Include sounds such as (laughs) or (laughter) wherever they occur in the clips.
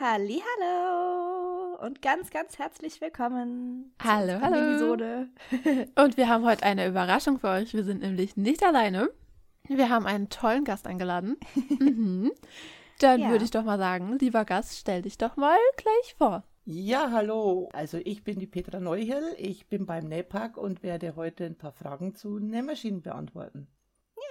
Hallo und ganz, ganz herzlich willkommen. Hallo, hallo. Episode. (laughs) und wir haben heute eine Überraschung für euch. Wir sind nämlich nicht alleine. Wir haben einen tollen Gast eingeladen. (laughs) mhm. Dann ja. würde ich doch mal sagen, lieber Gast, stell dich doch mal gleich vor. Ja, hallo. Also ich bin die Petra Neuhill. Ich bin beim NEPAC und werde heute ein paar Fragen zu Nähmaschinen beantworten.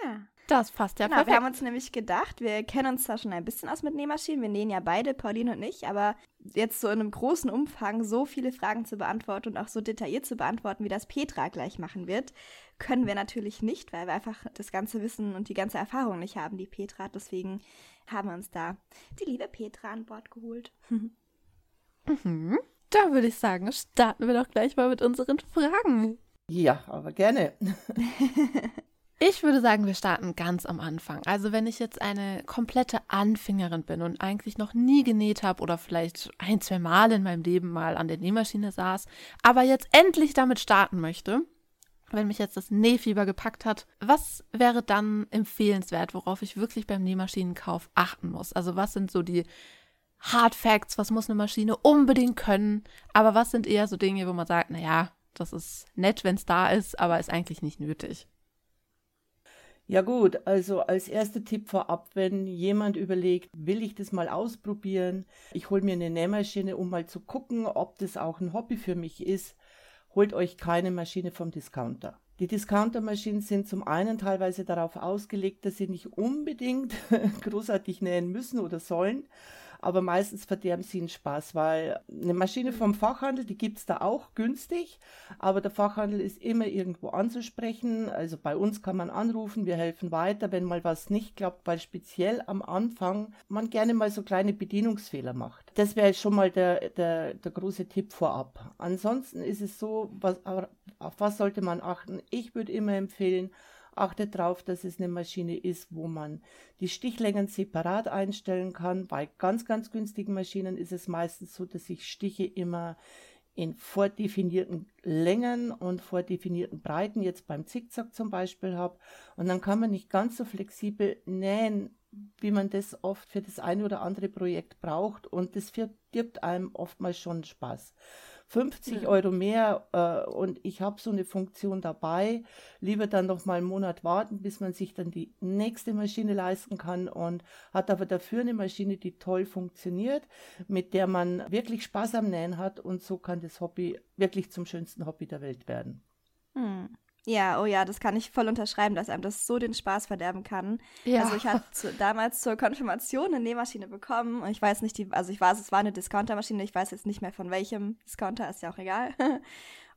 Ja. Das passt ja genau, perfekt. Wir haben uns nämlich gedacht, wir kennen uns da schon ein bisschen aus mit Nähmaschinen. Wir nähen ja beide, Pauline und ich, aber jetzt so in einem großen Umfang so viele Fragen zu beantworten und auch so detailliert zu beantworten, wie das Petra gleich machen wird, können wir natürlich nicht, weil wir einfach das ganze Wissen und die ganze Erfahrung nicht haben, die Petra hat. Deswegen haben wir uns da die liebe Petra an Bord geholt. (laughs) mhm. Da würde ich sagen, starten wir doch gleich mal mit unseren Fragen. Ja, aber gerne. (laughs) Ich würde sagen, wir starten ganz am Anfang. Also wenn ich jetzt eine komplette Anfängerin bin und eigentlich noch nie genäht habe oder vielleicht ein, zwei Mal in meinem Leben mal an der Nähmaschine saß, aber jetzt endlich damit starten möchte, wenn mich jetzt das Nähfieber gepackt hat, was wäre dann empfehlenswert, worauf ich wirklich beim Nähmaschinenkauf achten muss? Also was sind so die Hard Facts, was muss eine Maschine unbedingt können, aber was sind eher so Dinge, wo man sagt, naja, das ist nett, wenn es da ist, aber ist eigentlich nicht nötig. Ja gut, also als erster Tipp vorab, wenn jemand überlegt, will ich das mal ausprobieren, ich hole mir eine Nähmaschine, um mal zu gucken, ob das auch ein Hobby für mich ist, holt euch keine Maschine vom Discounter. Die Discountermaschinen sind zum einen teilweise darauf ausgelegt, dass sie nicht unbedingt (laughs) großartig nähen müssen oder sollen, aber meistens verderben sie den Spaß, weil eine Maschine vom Fachhandel, die gibt es da auch günstig, aber der Fachhandel ist immer irgendwo anzusprechen. Also bei uns kann man anrufen, wir helfen weiter, wenn mal was nicht klappt, weil speziell am Anfang man gerne mal so kleine Bedienungsfehler macht. Das wäre schon mal der, der, der große Tipp vorab. Ansonsten ist es so, was, auf was sollte man achten? Ich würde immer empfehlen, Achtet darauf, dass es eine Maschine ist, wo man die Stichlängen separat einstellen kann. Bei ganz, ganz günstigen Maschinen ist es meistens so, dass ich Stiche immer in vordefinierten Längen und vordefinierten Breiten, jetzt beim Zickzack zum Beispiel habe. Und dann kann man nicht ganz so flexibel nähen, wie man das oft für das eine oder andere Projekt braucht. Und das verdirbt einem oftmals schon Spaß. 50 ja. Euro mehr äh, und ich habe so eine Funktion dabei. Lieber dann noch mal einen Monat warten, bis man sich dann die nächste Maschine leisten kann und hat aber dafür eine Maschine, die toll funktioniert, mit der man wirklich Spaß am Nähen hat und so kann das Hobby wirklich zum schönsten Hobby der Welt werden. Hm. Ja, oh ja, das kann ich voll unterschreiben, dass einem das so den Spaß verderben kann. Ja. Also ich hatte zu, (laughs) damals zur Konfirmation eine Nähmaschine bekommen und ich weiß nicht, die, also ich weiß, es war eine Discountermaschine, ich weiß jetzt nicht mehr von welchem Discounter, ist ja auch egal. (laughs)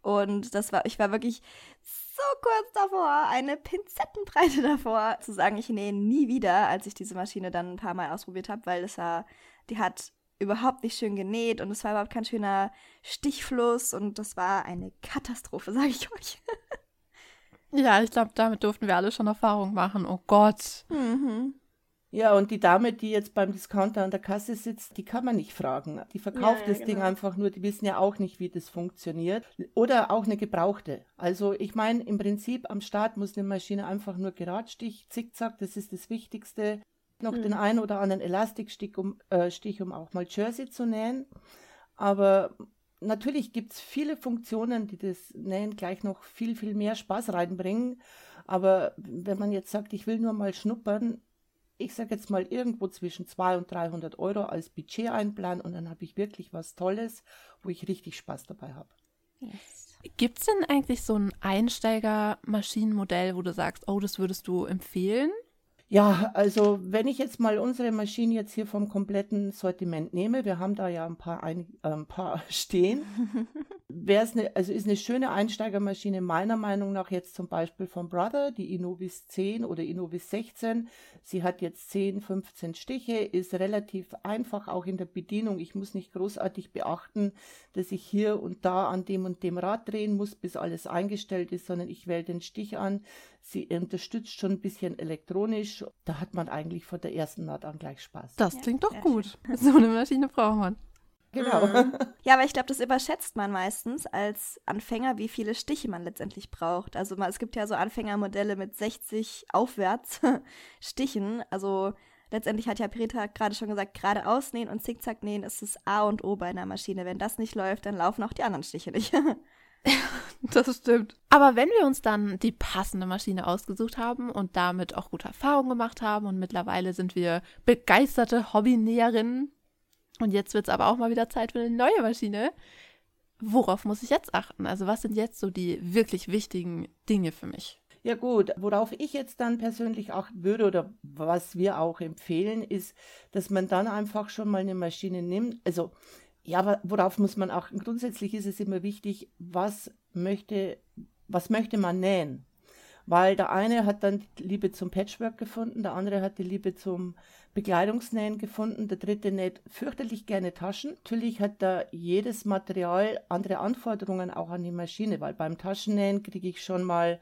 Und das war, ich war wirklich so kurz davor, eine Pinzettenbreite (laughs) davor, zu sagen, ich nähe nie wieder, als ich diese Maschine dann ein paar Mal ausprobiert habe, weil es war, die hat überhaupt nicht schön genäht und es war überhaupt kein schöner Stichfluss und das war eine Katastrophe, sage ich euch. Ja, ich glaube, damit durften wir alle schon Erfahrung machen. Oh Gott. Mhm. Ja, und die Dame, die jetzt beim Discounter an der Kasse sitzt, die kann man nicht fragen. Die verkauft ja, ja, das genau. Ding einfach nur, die wissen ja auch nicht, wie das funktioniert. Oder auch eine gebrauchte. Also ich meine, im Prinzip am Start muss eine Maschine einfach nur Geradstich, Zickzack, das ist das Wichtigste. Noch mhm. den einen oder anderen Elastikstich, um, äh, Stich, um auch mal Jersey zu nähen. Aber natürlich gibt es viele Funktionen, die das Nähen gleich noch viel, viel mehr Spaß reinbringen. Aber wenn man jetzt sagt, ich will nur mal schnuppern, ich sage jetzt mal irgendwo zwischen 200 und 300 Euro als Budget einplanen und dann habe ich wirklich was Tolles, wo ich richtig Spaß dabei habe. Yes. Gibt es denn eigentlich so ein Einsteiger-Maschinenmodell, wo du sagst, oh, das würdest du empfehlen? Ja, also wenn ich jetzt mal unsere Maschinen jetzt hier vom kompletten Sortiment nehme, wir haben da ja ein paar, ein, äh, ein paar (laughs) stehen, (laughs) wäre es eine, also ist eine schöne Einsteigermaschine meiner Meinung nach jetzt zum Beispiel von Brother, die Innovis 10 oder Innovis 16. Sie hat jetzt 10, 15 Stiche, ist relativ einfach auch in der Bedienung. Ich muss nicht großartig beachten, dass ich hier und da an dem und dem Rad drehen muss, bis alles eingestellt ist, sondern ich wähle den Stich an. Sie unterstützt schon ein bisschen elektronisch. Da hat man eigentlich von der ersten Naht an gleich Spaß. Das klingt doch gut. Schön. (laughs) So eine Maschine braucht man. Genau. Mhm. Ja, aber ich glaube, das überschätzt man meistens als Anfänger, wie viele Stiche man letztendlich braucht. Also es gibt ja so Anfängermodelle mit 60 aufwärts (laughs) Stichen. Also letztendlich hat ja Petra gerade schon gesagt, geradeaus nähen und zickzack nähen ist das A und O bei einer Maschine. Wenn das nicht läuft, dann laufen auch die anderen Stiche nicht. (laughs) (laughs) das stimmt. Aber wenn wir uns dann die passende Maschine ausgesucht haben und damit auch gute Erfahrungen gemacht haben und mittlerweile sind wir begeisterte Hobbynäherinnen und jetzt wird es aber auch mal wieder Zeit für eine neue Maschine, worauf muss ich jetzt achten? Also was sind jetzt so die wirklich wichtigen Dinge für mich? Ja gut, worauf ich jetzt dann persönlich achten würde oder was wir auch empfehlen, ist, dass man dann einfach schon mal eine Maschine nimmt. Also ja, worauf muss man achten? Grundsätzlich ist es immer wichtig, was möchte, was möchte man nähen? Weil der eine hat dann die Liebe zum Patchwork gefunden, der andere hat die Liebe zum Bekleidungsnähen gefunden, der dritte näht fürchterlich gerne Taschen. Natürlich hat da jedes Material andere Anforderungen auch an die Maschine, weil beim Taschennähen kriege ich schon mal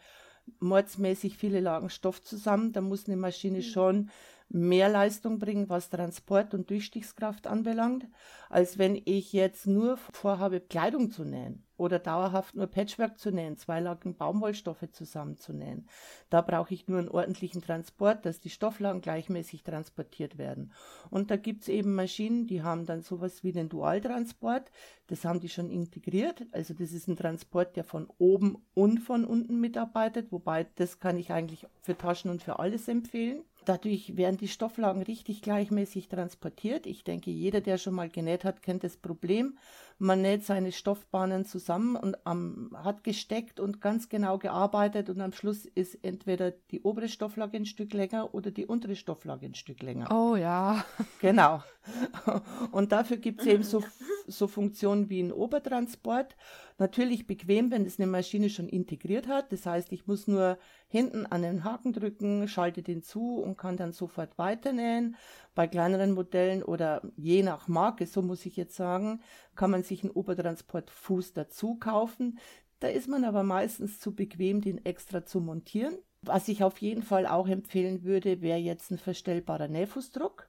mordsmäßig viele Lagen Stoff zusammen. Da muss eine Maschine mhm. schon mehr Leistung bringen, was Transport und Durchstichskraft anbelangt, als wenn ich jetzt nur vorhabe, Kleidung zu nähen oder dauerhaft nur Patchwork zu nähen, zwei Lagen Baumwollstoffe zusammenzunähen. Da brauche ich nur einen ordentlichen Transport, dass die Stofflagen gleichmäßig transportiert werden. Und da gibt es eben Maschinen, die haben dann sowas wie den Dualtransport. Das haben die schon integriert. Also das ist ein Transport, der von oben und von unten mitarbeitet, wobei das kann ich eigentlich für Taschen und für alles empfehlen. Dadurch werden die Stofflagen richtig gleichmäßig transportiert. Ich denke, jeder, der schon mal genäht hat, kennt das Problem. Man näht seine Stoffbahnen zusammen und ähm, hat gesteckt und ganz genau gearbeitet und am Schluss ist entweder die obere Stofflage ein Stück länger oder die untere Stofflage ein Stück länger. Oh ja. (laughs) Genau. Und dafür gibt es eben so, so Funktionen wie ein Obertransport. Natürlich bequem, wenn es eine Maschine schon integriert hat. Das heißt, ich muss nur hinten an den Haken drücken, schalte den zu und kann dann sofort weiternähen. Bei kleineren Modellen oder je nach Marke, so muss ich jetzt sagen, kann man sich einen Obertransportfuß dazu kaufen. Da ist man aber meistens zu bequem, den extra zu montieren. Was ich auf jeden Fall auch empfehlen würde, wäre jetzt ein verstellbarer Nähfußdruck.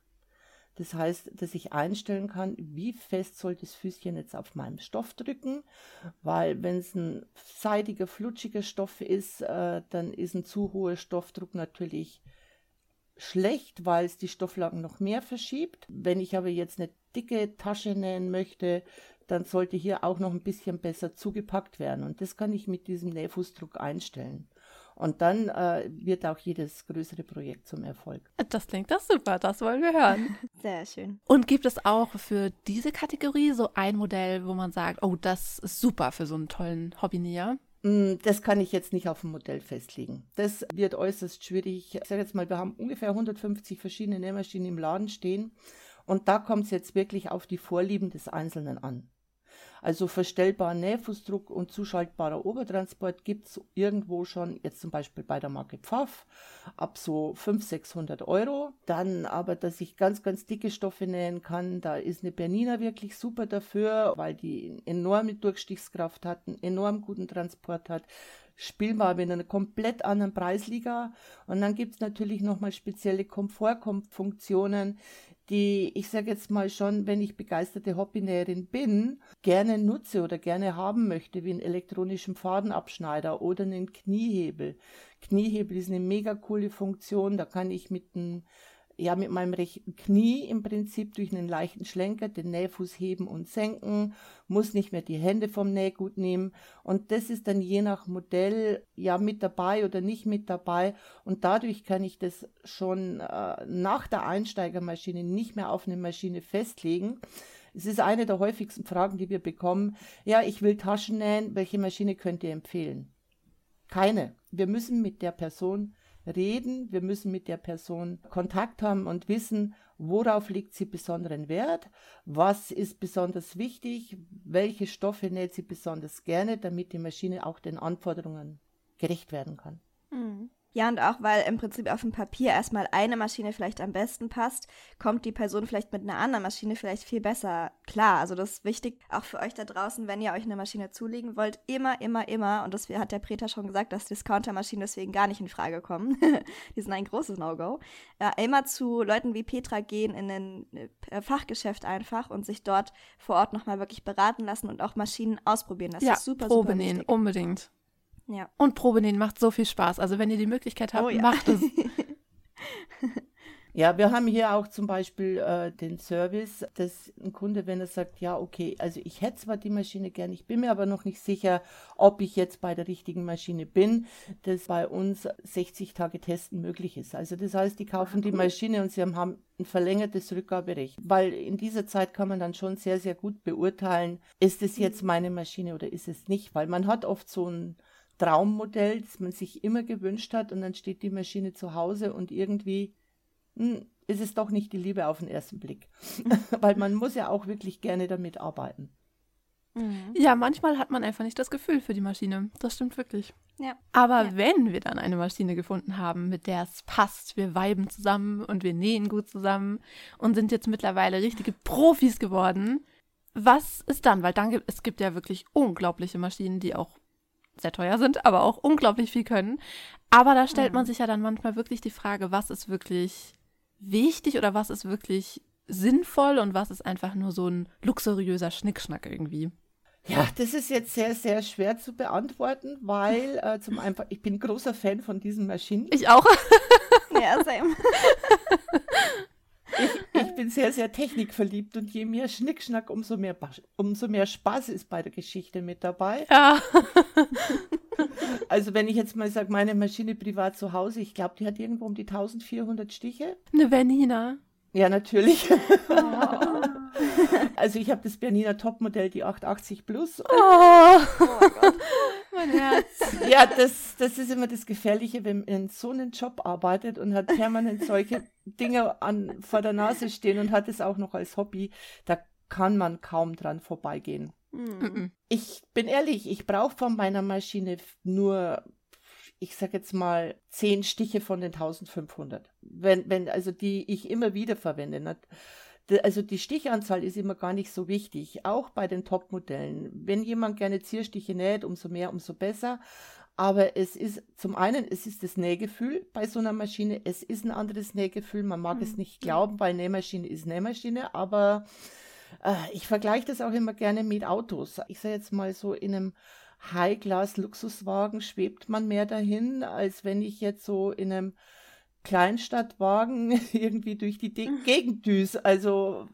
Das heißt, dass ich einstellen kann, wie fest soll das Füßchen jetzt auf meinem Stoff drücken, weil wenn es ein seidiger, flutschiger Stoff ist, äh, dann ist ein zu hoher Stoffdruck natürlich schlecht, weil es die Stofflagen noch mehr verschiebt. Wenn ich aber jetzt eine dicke Tasche nähen möchte, dann sollte hier auch noch ein bisschen besser zugepackt werden. Und das kann ich mit diesem Nähfußdruck einstellen. Und dann äh, wird auch jedes größere Projekt zum Erfolg. Das klingt doch super, das wollen wir hören. (laughs) Sehr schön. Und gibt es auch für diese Kategorie so ein Modell, wo man sagt, oh, das ist super für so einen tollen Hobbynäher? Mm, das kann ich jetzt nicht auf ein Modell festlegen. Das wird äußerst schwierig. Ich sage jetzt mal, wir haben ungefähr 150 verschiedene Nähmaschinen im Laden stehen. Und da kommt es jetzt wirklich auf die Vorlieben des Einzelnen an. Also verstellbaren Nähfußdruck und zuschaltbarer Obertransport gibt es irgendwo schon, jetzt zum Beispiel bei der Marke Pfaff, ab so 500, 600 Euro. Dann aber, dass ich ganz, ganz dicke Stoffe nähen kann, da ist eine Bernina wirklich super dafür, weil die enorme Durchstichskraft hat, einen enorm guten Transport hat spielbar in einer komplett anderen Preisliga. Und dann gibt es natürlich nochmal spezielle Komfortfunktionen, die ich sage jetzt mal schon, wenn ich begeisterte Hobbynäherin bin, gerne nutze oder gerne haben möchte, wie einen elektronischen Fadenabschneider oder einen Kniehebel. Kniehebel ist eine mega coole Funktion, da kann ich mit einem ja mit meinem rechten Knie im Prinzip durch einen leichten Schlenker den Nähfuß heben und senken, muss nicht mehr die Hände vom Nähgut nehmen und das ist dann je nach Modell ja mit dabei oder nicht mit dabei und dadurch kann ich das schon äh, nach der Einsteigermaschine nicht mehr auf eine Maschine festlegen. Es ist eine der häufigsten Fragen, die wir bekommen. Ja, ich will Taschen nähen, welche Maschine könnt ihr empfehlen? Keine. Wir müssen mit der Person reden, wir müssen mit der Person Kontakt haben und wissen, worauf liegt sie besonderen Wert, was ist besonders wichtig, welche Stoffe näht sie besonders gerne, damit die Maschine auch den Anforderungen gerecht werden kann. Mhm. Ja, und auch weil im Prinzip auf dem Papier erstmal eine Maschine vielleicht am besten passt, kommt die Person vielleicht mit einer anderen Maschine vielleicht viel besser klar. Also das ist wichtig, auch für euch da draußen, wenn ihr euch eine Maschine zulegen wollt, immer, immer, immer, und das hat der Preta schon gesagt, dass Discounter-Maschinen deswegen gar nicht in Frage kommen. (laughs) die sind ein großes No-Go. Ja, immer zu Leuten wie Petra gehen in ein äh, Fachgeschäft einfach und sich dort vor Ort nochmal wirklich beraten lassen und auch Maschinen ausprobieren. Das ja, ist super, Probe super nähen, unbedingt. Ja. Und Probenähen macht so viel Spaß. Also wenn ihr die Möglichkeit habt, oh, ja. macht es. (laughs) Ja, wir haben hier auch zum Beispiel äh, den Service, dass ein Kunde, wenn er sagt, ja, okay, also ich hätte zwar die Maschine gern, ich bin mir aber noch nicht sicher, ob ich jetzt bei der richtigen Maschine bin, dass bei uns 60 Tage Testen möglich ist. Also das heißt, die kaufen die Maschine und sie haben ein verlängertes Rückgaberecht, weil in dieser Zeit kann man dann schon sehr, sehr gut beurteilen, ist es jetzt meine Maschine oder ist es nicht, weil man hat oft so ein Traummodell, das man sich immer gewünscht hat und dann steht die Maschine zu Hause und irgendwie hm, ist es doch nicht die Liebe auf den ersten Blick. (laughs) Weil man muss ja auch wirklich gerne damit arbeiten. Mhm. Ja, manchmal hat man einfach nicht das Gefühl für die Maschine. Das stimmt wirklich. Ja. Aber ja. wenn wir dann eine Maschine gefunden haben, mit der es passt, wir weiben zusammen und wir nähen gut zusammen und sind jetzt mittlerweile richtige Profis geworden, was ist dann? Weil dann gibt es gibt ja wirklich unglaubliche Maschinen, die auch sehr teuer sind, aber auch unglaublich viel können. Aber da stellt mhm. man sich ja dann manchmal wirklich die Frage, was ist wirklich wichtig oder was ist wirklich sinnvoll und was ist einfach nur so ein luxuriöser Schnickschnack irgendwie? Ja, das ist jetzt sehr, sehr schwer zu beantworten, weil äh, zum (laughs) einfach, ich bin großer Fan von diesen Maschinen. Ich auch. (laughs) ja, same. (laughs) Ich, ich, bin sehr, sehr technikverliebt und je mehr Schnickschnack, umso mehr, umso mehr Spaß ist bei der Geschichte mit dabei. Ja. (laughs) Also wenn ich jetzt mal sage, meine Maschine privat zu Hause, ich glaube, die hat irgendwo um die 1400 Stiche. Eine Bernina. Ja, natürlich. Oh. (laughs) also ich habe das Bernina Topmodell, die 880 Plus. Oh, oh Gott. Mein Herz. Ja, das, das ist immer das Gefährliche, wenn man in so einem Job arbeitet und hat permanent solche Dinge an, vor der Nase stehen und hat es auch noch als Hobby. Da kann man kaum dran vorbeigehen. Mhm. Ich bin ehrlich, ich brauche von meiner Maschine nur, ich sag jetzt mal, zehn Stiche von den 1500. Wenn, wenn, also die ich immer wieder verwende. Also die Stichanzahl ist immer gar nicht so wichtig, auch bei den Top-Modellen. Wenn jemand gerne Zierstiche näht, umso mehr, umso besser. Aber es ist zum einen, es ist das Nähgefühl bei so einer Maschine. Es ist ein anderes Nähgefühl. Man mag mhm. es nicht glauben, weil Nähmaschine ist Nähmaschine, aber äh, ich vergleiche das auch immer gerne mit Autos. Ich sage jetzt mal so, in einem High-Class-Luxuswagen schwebt man mehr dahin, als wenn ich jetzt so in einem Kleinstadtwagen (laughs) irgendwie durch die De. Gegend düse. Also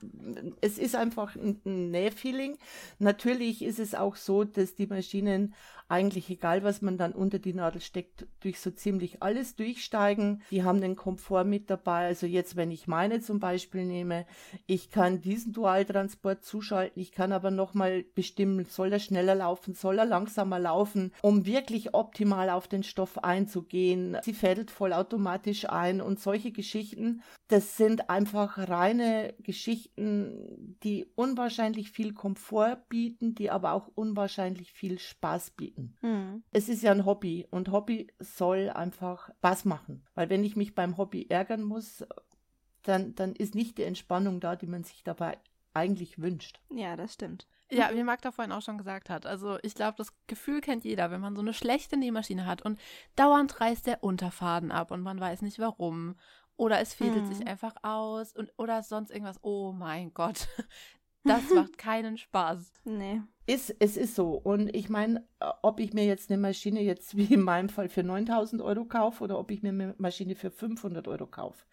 es ist einfach ein, ein Nähfeeling. Natürlich ist es auch so, dass die Maschinen eigentlich egal, was man dann unter die Nadel steckt, durch so ziemlich alles durchsteigen. Die haben den Komfort mit dabei. Also jetzt, wenn ich meine zum Beispiel nehme, ich kann diesen Dualtransport zuschalten, ich kann aber nochmal bestimmen, soll er schneller laufen, soll er langsamer laufen, um wirklich optimal auf den Stoff einzugehen. Sie fädelt vollautomatisch ein und solche Geschichten, das sind einfach reine Geschichten, die unwahrscheinlich viel Komfort bieten, die aber auch unwahrscheinlich viel Spaß bieten bieten. Mhm. Es ist ja ein Hobby und Hobby soll einfach Spaß machen. Weil wenn ich mich beim Hobby ärgern muss, dann, dann ist nicht die Entspannung da, die man sich dabei eigentlich wünscht. Ja, das stimmt. Ja, wie Magda vorhin auch schon gesagt hat. Also ich glaube, das Gefühl kennt jeder, wenn man so eine schlechte Nähmaschine hat und dauernd reißt der Unterfaden ab und man weiß nicht warum. Oder es fädelt mhm. sich einfach aus und oder sonst irgendwas. Oh mein Gott. Das (laughs) macht keinen Spaß. Nee. Ist, es ist so. Und ich meine, äh, ob ich mir jetzt eine Maschine jetzt wie in meinem Fall für 9000 Euro kaufe oder ob ich mir eine Maschine für 500 Euro kaufe.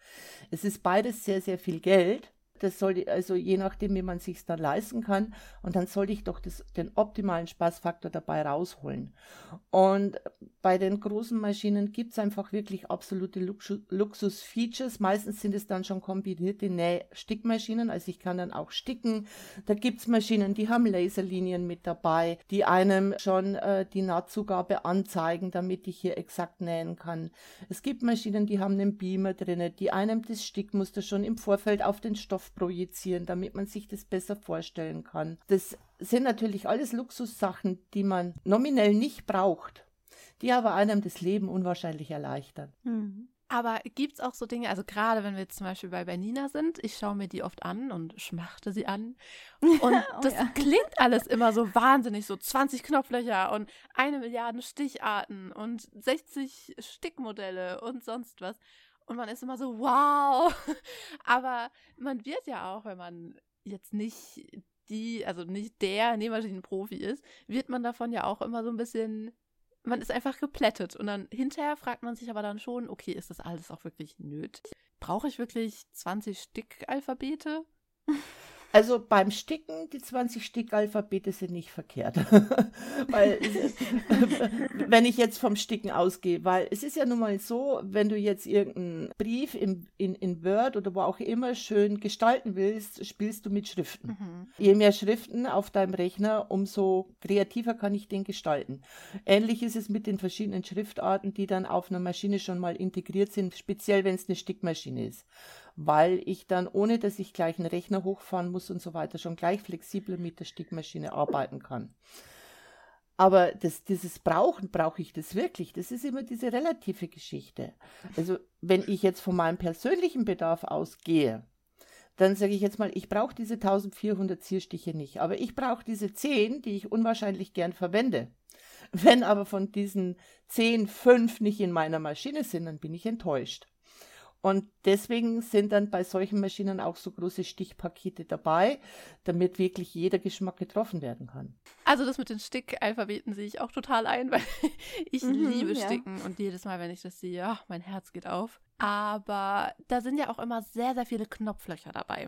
Es ist beides sehr, sehr viel Geld. Das sollte, also je nachdem, wie man sich dann leisten kann. Und dann sollte ich doch das, den optimalen Spaßfaktor dabei rausholen. Und bei den großen Maschinen gibt es einfach wirklich absolute Luxus-Features. Meistens sind es dann schon kombinierte Näh-Stickmaschinen. Also ich kann dann auch sticken. Da gibt es Maschinen, die haben Laserlinien mit dabei, die einem schon äh, die Nahtzugabe anzeigen, damit ich hier exakt nähen kann. Es gibt Maschinen, die haben einen Beamer drin, die einem das Stickmuster schon im Vorfeld auf den Stoff projizieren, damit man sich das besser vorstellen kann. Das sind natürlich alles Luxussachen, die man nominell nicht braucht, die aber einem das Leben unwahrscheinlich erleichtern. Mhm. Aber gibt es auch so Dinge, also gerade wenn wir jetzt zum Beispiel bei Bernina sind, ich schaue mir die oft an und schmachte sie an. Und (laughs) oh, das ja. klingt alles immer so wahnsinnig, so 20 Knopflöcher und eine Milliarde Sticharten und 60 Stickmodelle und sonst was. Und man ist immer so, wow. (laughs) Aber man wird ja auch, wenn man jetzt nicht die, also nicht der Nähmaschinenprofi ist, wird man davon ja auch immer so ein bisschen, man ist einfach geplättet. Und dann hinterher fragt man sich aber dann schon, okay, ist das alles auch wirklich nötig? brauche ich wirklich 20 Stickalphabete? (laughs) Also beim Sticken, die 20 Stickalphabete sind nicht verkehrt. (laughs) weil, (laughs) wenn ich jetzt vom Sticken ausgehe, weil es ist ja nun mal so, wenn du jetzt irgendeinen Brief in, in, in Word oder wo auch immer schön gestalten willst, spielst du mit Schriften. Mhm. Je mehr Schriften auf deinem Rechner, umso kreativer kann ich den gestalten. Ähnlich ist es mit den verschiedenen Schriftarten, die dann auf einer Maschine schon mal integriert sind, speziell wenn es eine Stickmaschine ist weil ich dann, ohne dass ich gleich einen Rechner hochfahren muss und so weiter, schon gleich flexibel mit der Stickmaschine arbeiten kann. Aber das, dieses Brauchen, brauche ich das wirklich? Das ist immer diese relative Geschichte. Also wenn ich jetzt von meinem persönlichen Bedarf ausgehe, dann sage ich jetzt mal, ich brauche diese 1400 Zierstiche nicht, aber ich brauche diese 10, die ich unwahrscheinlich gern verwende. Wenn aber von diesen 10 fünf nicht in meiner Maschine sind, dann bin ich enttäuscht. Und deswegen sind dann bei solchen Maschinen auch so große Stichpakete dabei, damit wirklich jeder Geschmack getroffen werden kann. Also das mit den Stickalphabeten sehe ich auch total ein, (laughs) weil ich mhm, liebe ja. Sticken und jedes Mal, wenn ich das sehe, ja, mein Herz geht auf. Aber da sind ja auch immer sehr, sehr viele Knopflöcher dabei.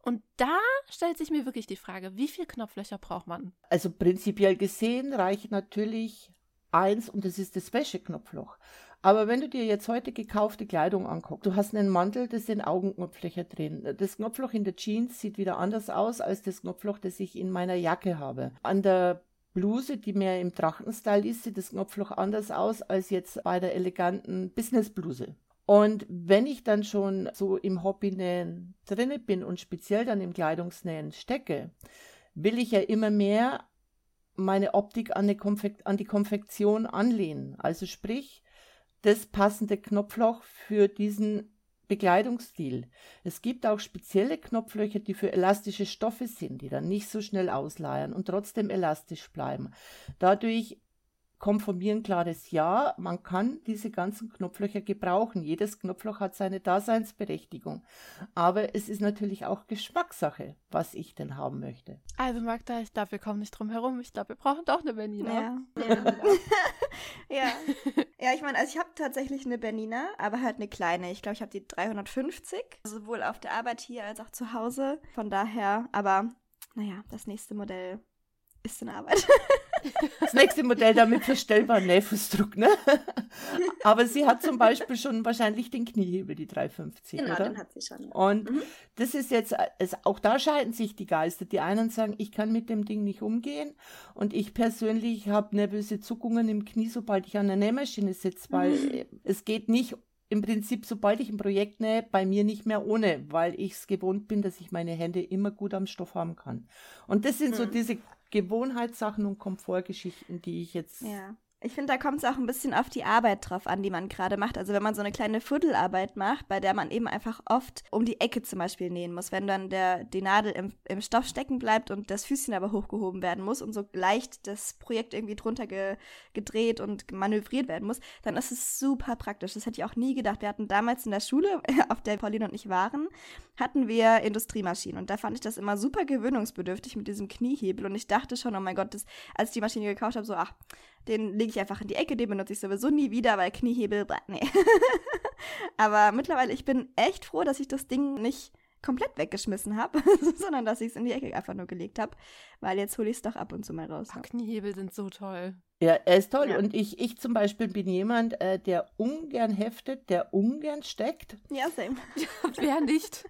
Und da stellt sich mir wirklich die Frage, wie viele Knopflöcher braucht man? Also prinzipiell gesehen reicht natürlich eins und das ist das Wäscheknopfloch. Aber wenn du dir jetzt heute gekaufte Kleidung anguckst, du hast einen Mantel, da sind Augenknopflöcher drin. Das Knopfloch in der Jeans sieht wieder anders aus als das Knopfloch, das ich in meiner Jacke habe. An der Bluse, die mehr im Trachtenstyle ist, sieht das Knopfloch anders aus als jetzt bei der eleganten Businessbluse. Und wenn ich dann schon so im Hobbynähen drinne bin und speziell dann im Kleidungsnähen stecke, will ich ja immer mehr meine Optik an die, Konfekt an die Konfektion anlehnen. Also sprich, das passende Knopfloch für diesen Bekleidungsstil. Es gibt auch spezielle Knopflöcher, die für elastische Stoffe sind, die dann nicht so schnell ausleiern und trotzdem elastisch bleiben. Dadurch kommt von mir ein klares Ja. Man kann diese ganzen Knopflöcher gebrauchen. Jedes Knopfloch hat seine Daseinsberechtigung. Aber es ist natürlich auch Geschmackssache, was ich denn haben möchte. Also Magda, ich glaube, wir kommen nicht drum herum. Ich glaube, wir brauchen doch eine Bernina. Ja. (laughs) ja. ja. ich meine, also ich habe tatsächlich eine Bernina, aber halt eine kleine. Ich glaube, ich habe die 350. Sowohl auf der Arbeit hier als auch zu Hause. Von daher, aber naja, das nächste Modell ist in Arbeit. (laughs) Das nächste Modell damit verstellbaren Nähfußdruck, ne? Aber sie hat zum Beispiel schon wahrscheinlich den Kniehebel, die 350, genau, oder? den hat sie schon. Ja. Und mhm. das ist jetzt, es, auch da scheiden sich die Geister. Die einen sagen, ich kann mit dem Ding nicht umgehen und ich persönlich habe nervöse Zuckungen im Knie, sobald ich an der Nähmaschine sitze, weil mhm. es geht nicht im Prinzip, sobald ich ein Projekt nähe, bei mir nicht mehr ohne, weil ich es gewohnt bin, dass ich meine Hände immer gut am Stoff haben kann. Und das sind mhm. so diese Gewohnheitssachen und Komfortgeschichten, die ich jetzt ja. Ich finde, da kommt es auch ein bisschen auf die Arbeit drauf an, die man gerade macht. Also wenn man so eine kleine Fuddelarbeit macht, bei der man eben einfach oft um die Ecke zum Beispiel nähen muss, wenn dann der, die Nadel im, im Stoff stecken bleibt und das Füßchen aber hochgehoben werden muss und so leicht das Projekt irgendwie drunter ge, gedreht und manövriert werden muss, dann ist es super praktisch. Das hätte ich auch nie gedacht. Wir hatten damals in der Schule, (laughs) auf der Pauline und ich waren, hatten wir Industriemaschinen und da fand ich das immer super gewöhnungsbedürftig mit diesem Kniehebel und ich dachte schon, oh mein Gott, das, als ich die Maschine gekauft habe, so, ach, den lege ich einfach in die Ecke, den benutze ich sowieso nie wieder, weil Kniehebel, nee. (laughs) Aber mittlerweile, ich bin echt froh, dass ich das Ding nicht komplett weggeschmissen habe, (laughs) sondern dass ich es in die Ecke einfach nur gelegt habe, weil jetzt hole ich es doch ab und zu mal raus. Oh, Kniehebel sind so toll. Ja, er ist toll. Ja. Und ich, ich zum Beispiel bin jemand, äh, der ungern heftet, der ungern steckt. Ja, same. (laughs) Wer nicht?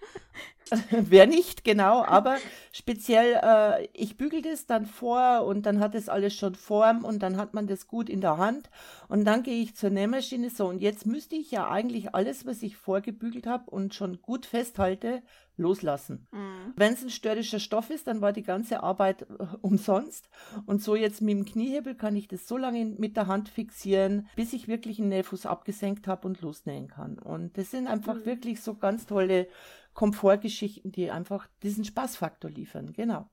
(laughs) Wer nicht, genau. Aber speziell, äh, ich bügel das dann vor und dann hat es alles schon Form und dann hat man das gut in der Hand. Und dann gehe ich zur Nähmaschine. So, und jetzt müsste ich ja eigentlich alles, was ich vorgebügelt habe und schon gut festhalte, loslassen. Mhm. Wenn es ein störrischer Stoff ist, dann war die ganze Arbeit äh, umsonst. Und so jetzt mit dem Kniehebel kann ich das so lange mit der Hand fixieren, bis ich wirklich einen Nähfuß abgesenkt habe und losnähen kann. Und das sind einfach mhm. wirklich so ganz tolle Komfortgeschichten, die einfach diesen Spaßfaktor liefern. Genau.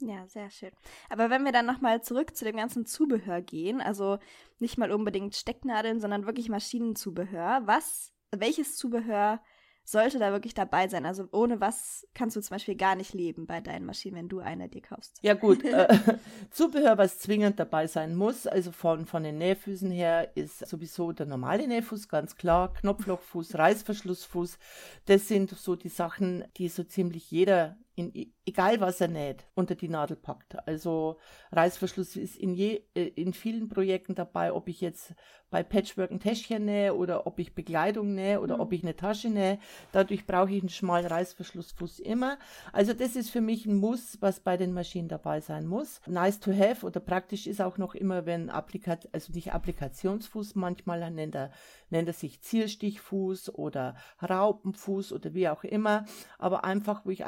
Ja, sehr schön. Aber wenn wir dann nochmal zurück zu dem ganzen Zubehör gehen, also nicht mal unbedingt Stecknadeln, sondern wirklich Maschinenzubehör, was, welches Zubehör sollte da wirklich dabei sein? Also ohne was kannst du zum Beispiel gar nicht leben bei deinen Maschinen, wenn du eine dir kaufst? Ja gut, äh, (laughs) (laughs) Zubehör, was zwingend dabei sein muss, also von, von den Nähfüßen her ist sowieso der normale Nähfuß, ganz klar, Knopflochfuß, (laughs) Reißverschlussfuß, das sind so die Sachen, die so ziemlich jeder in, egal was er näht, unter die Nadel packt. Also Reißverschluss ist in, je, äh, in vielen Projekten dabei, ob ich jetzt bei Patchwork ein Täschchen nähe oder ob ich Bekleidung nähe oder mhm. ob ich eine Tasche nähe. Dadurch brauche ich einen schmalen Reißverschlussfuß immer. Also das ist für mich ein Muss, was bei den Maschinen dabei sein muss. Nice to have oder praktisch ist auch noch immer, wenn Applikat also nicht Applikationsfuß, manchmal nennt er, nennt er sich Zierstichfuß oder Raupenfuß oder wie auch immer. Aber einfach, wo ich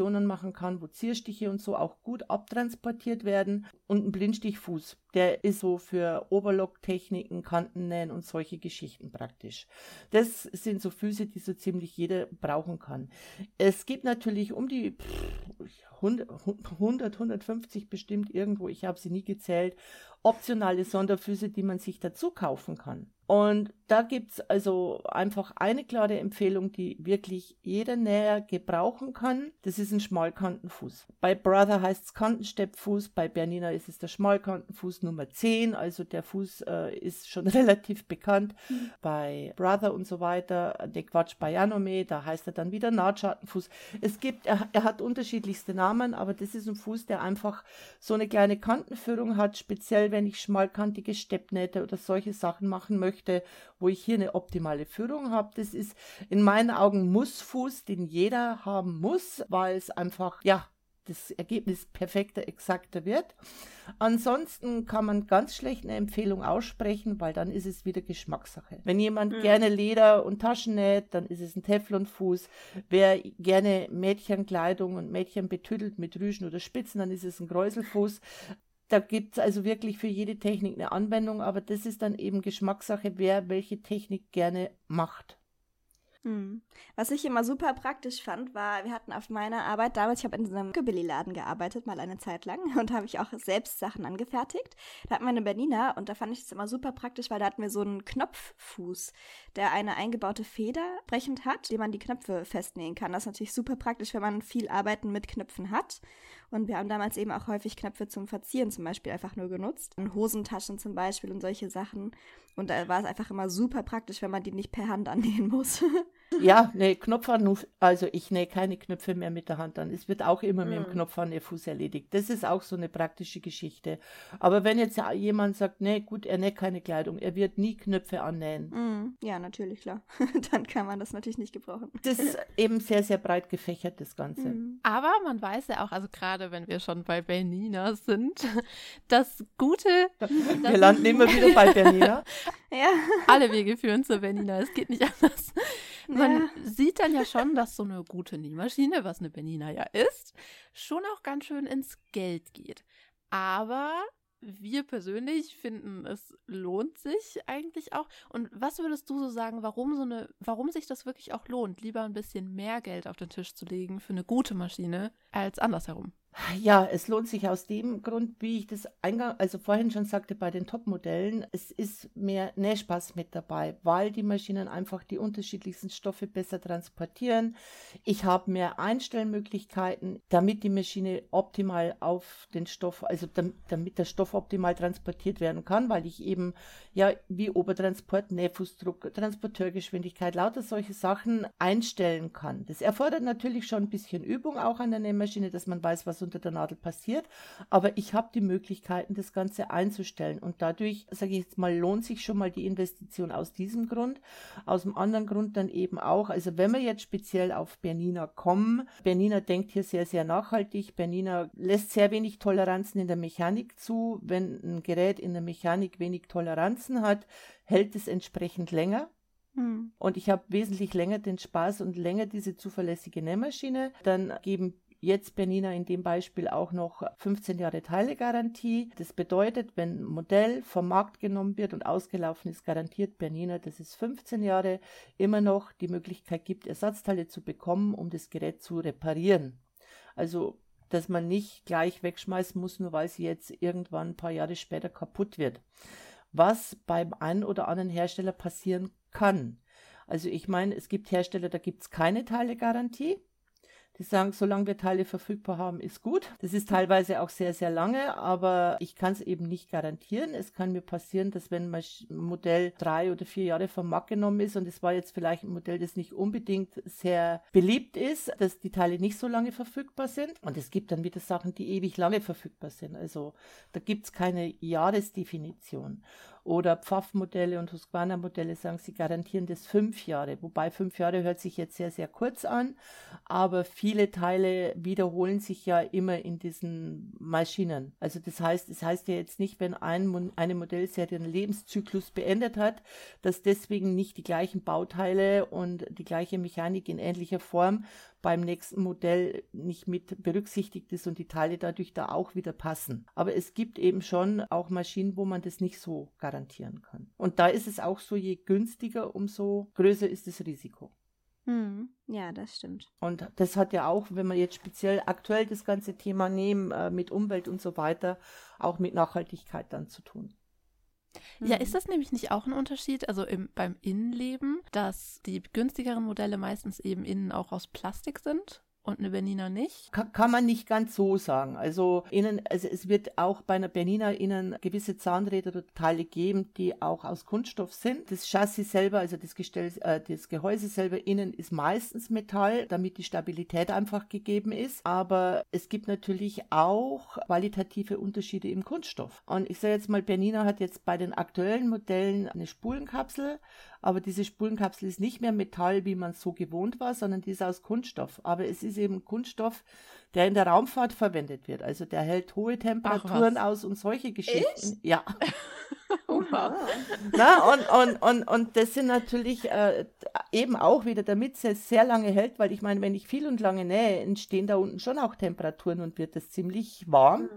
Applikationen machen kann, wo Zierstiche und so auch gut abtransportiert werden und ein Blindstichfuß. Der ist so für Oberlocktechniken, Kantennähen und solche Geschichten praktisch. Das sind so Füße, die so ziemlich jeder brauchen kann. Es gibt natürlich um die 100, 150 bestimmt irgendwo, ich habe sie nie gezählt, optionale Sonderfüße, die man sich dazu kaufen kann. Und da gibt es also einfach eine klare Empfehlung, die wirklich jeder Näher gebrauchen kann. Das ist ein Schmalkantenfuß. Bei Brother heißt es Kantensteppfuß, bei Bernina ist es der Schmalkantenfuß Nummer 10, also der Fuß äh, ist schon (laughs) relativ bekannt. Mhm. Bei Brother und so weiter, der Quatsch bei Janome, da heißt er dann wieder Nahtschattenfuß. Es gibt, er, er hat unterschiedlichste Namen, aber das ist ein Fuß, der einfach so eine kleine Kantenführung hat, speziell wenn ich schmalkantige Steppnähte oder solche Sachen machen möchte, wo ich hier eine optimale Führung habe. Das ist in meinen Augen Mussfuß, den jeder haben muss, weil es einfach, ja, das Ergebnis perfekter, exakter wird. Ansonsten kann man ganz schlecht eine Empfehlung aussprechen, weil dann ist es wieder Geschmackssache. Wenn jemand mhm. gerne Leder und Taschen näht, dann ist es ein Teflonfuß. Wer gerne Mädchenkleidung und Mädchen betüdelt mit Rüschen oder Spitzen, dann ist es ein Gräuselfuß. Da gibt es also wirklich für jede Technik eine Anwendung, aber das ist dann eben Geschmackssache, wer welche Technik gerne macht. Hm. Was ich immer super praktisch fand, war, wir hatten auf meiner Arbeit damals, ich habe in einem Billy-Laden gearbeitet, mal eine Zeit lang, (laughs) und habe ich auch selbst Sachen angefertigt. Da hatten wir eine Berliner und da fand ich es immer super praktisch, weil da hatten wir so einen Knopffuß, der eine eingebaute Feder brechend hat, den man die Knöpfe festnähen kann. Das ist natürlich super praktisch, wenn man viel Arbeiten mit Knöpfen hat. Und wir haben damals eben auch häufig Knöpfe zum Verzieren zum Beispiel einfach nur genutzt. In Hosentaschen zum Beispiel und solche Sachen. Und da war es einfach immer super praktisch, wenn man die nicht per Hand (laughs) annähen muss. Ja, ne, Knopf an, also ich nähe keine Knöpfe mehr mit der Hand an. Es wird auch immer mm. mit dem hm. Knopf an der Fuß erledigt. Das ist auch so eine praktische Geschichte. Aber wenn jetzt jemand sagt, nee, gut, er näht keine Kleidung, er wird nie Knöpfe annähen. Mm. Ja, natürlich, klar. (laughs) Dann kann man das natürlich nicht gebrauchen. Das ist eben sehr, sehr breit gefächert, das Ganze. Mm. Aber man weiß ja auch, also gerade wenn wir schon bei Bernina sind, (laughs) das Gute. (laughs) Wir landen immer wieder bei Bernina. ja. Alle Wege führen zur Bernina, es geht nicht anders. Man sieht dann ja schon, dass so eine gute Nähmaschine, was eine Bernina ja ist, schon auch ganz schön ins Geld geht. Aber wir persönlich finden, es lohnt sich eigentlich auch. Und was würdest du so sagen, warum so eine, warum sich das wirklich auch lohnt, lieber ein bisschen mehr Geld auf den Tisch zu legen für eine gute Maschine als andersherum? Ja, es lohnt sich aus dem Grund, wie ich das eingang, also vorhin schon sagte, bei den Top-Modellen, es ist mehr Nähspaß mit dabei, weil die Maschinen einfach die unterschiedlichsten Stoffe besser transportieren. Ich habe mehr Einstellmöglichkeiten, damit die Maschine optimal auf den Stoff, also damit, damit der Stoff optimal transportiert werden kann, weil ich eben ja wie Obertransport, Nähfußdruck, Transporteurgeschwindigkeit, lauter solche Sachen einstellen kann. Das erfordert natürlich schon ein bisschen Übung auch an der Nähmaschine, dass man weiß, was unter der Nadel passiert. Aber ich habe die Möglichkeiten, das Ganze einzustellen. Und dadurch, sage ich jetzt mal, lohnt sich schon mal die Investition aus diesem Grund. Aus dem anderen Grund dann eben auch, also wenn wir jetzt speziell auf Bernina kommen, Bernina denkt hier sehr, sehr nachhaltig. Bernina lässt sehr wenig Toleranzen in der Mechanik zu. Wenn ein Gerät in der Mechanik wenig Toleranzen hat, hält es entsprechend länger. Hm. Und ich habe wesentlich länger den Spaß und länger diese zuverlässige Nähmaschine. Dann geben Jetzt Bernina in dem Beispiel auch noch 15 Jahre Teilegarantie. Das bedeutet, wenn ein Modell vom Markt genommen wird und ausgelaufen ist, garantiert Bernina, dass es 15 Jahre immer noch die Möglichkeit gibt, Ersatzteile zu bekommen, um das Gerät zu reparieren. Also, dass man nicht gleich wegschmeißen muss, nur weil sie jetzt irgendwann ein paar Jahre später kaputt wird. Was beim einen oder anderen Hersteller passieren kann. Also ich meine, es gibt Hersteller, da gibt es keine Teilegarantie. Die sagen, solange wir Teile verfügbar haben, ist gut. Das ist teilweise auch sehr, sehr lange, aber ich kann es eben nicht garantieren. Es kann mir passieren, dass wenn mein Modell drei oder vier Jahre vom Markt genommen ist und es war jetzt vielleicht ein Modell, das nicht unbedingt sehr beliebt ist, dass die Teile nicht so lange verfügbar sind. Und es gibt dann wieder Sachen, die ewig lange verfügbar sind. Also da gibt es keine Jahresdefinition oder Pfaff-Modelle und Husqvarna-Modelle sagen, sie garantieren das fünf Jahre. Wobei fünf Jahre hört sich jetzt sehr, sehr kurz an, aber viele Teile wiederholen sich ja immer in diesen Maschinen. Also das heißt, es das heißt ja jetzt nicht, wenn ein, eine Modellserie einen Lebenszyklus beendet hat, dass deswegen nicht die gleichen Bauteile und die gleiche Mechanik in ähnlicher Form beim nächsten Modell nicht mit berücksichtigt ist und die Teile dadurch da auch wieder passen. Aber es gibt eben schon auch Maschinen, wo man das nicht so garantieren kann. Und da ist es auch so, je günstiger, umso größer ist das Risiko. Hm, ja, das stimmt. Und das hat ja auch, wenn wir jetzt speziell aktuell das ganze Thema nehmen, äh, mit Umwelt und so weiter, auch mit Nachhaltigkeit dann zu tun. Ja, ist mhm. das nämlich nicht auch ein Unterschied, also im, beim Innenleben, dass die günstigeren Modelle meistens eben innen auch aus Plastik sind? Und eine Bernina nicht? Kann, kann, man nicht ganz so sagen. Also innen, also es wird auch bei einer Bernina innen gewisse Zahnräder oder Teile geben, die auch aus Kunststoff sind. Das Chassis selber, also das Gestell, äh, das Gehäuse selber innen ist meistens Metall, damit die Stabilität einfach gegeben ist. Aber es gibt natürlich auch qualitative Unterschiede im Kunststoff. Und ich sage jetzt mal, Bernina hat jetzt bei den aktuellen Modellen eine Spulenkapsel aber diese Spulenkapsel ist nicht mehr Metall, wie man so gewohnt war, sondern die ist aus Kunststoff. Aber es ist eben Kunststoff, der in der Raumfahrt verwendet wird. Also der hält hohe Temperaturen aus und solche Geschichten. Echt? Ja. (laughs) (laughs) Na, und, und, und, und das sind natürlich äh, eben auch wieder, damit es sehr lange hält, weil ich meine, wenn ich viel und lange nähe, entstehen da unten schon auch Temperaturen und wird es ziemlich warm. Mhm.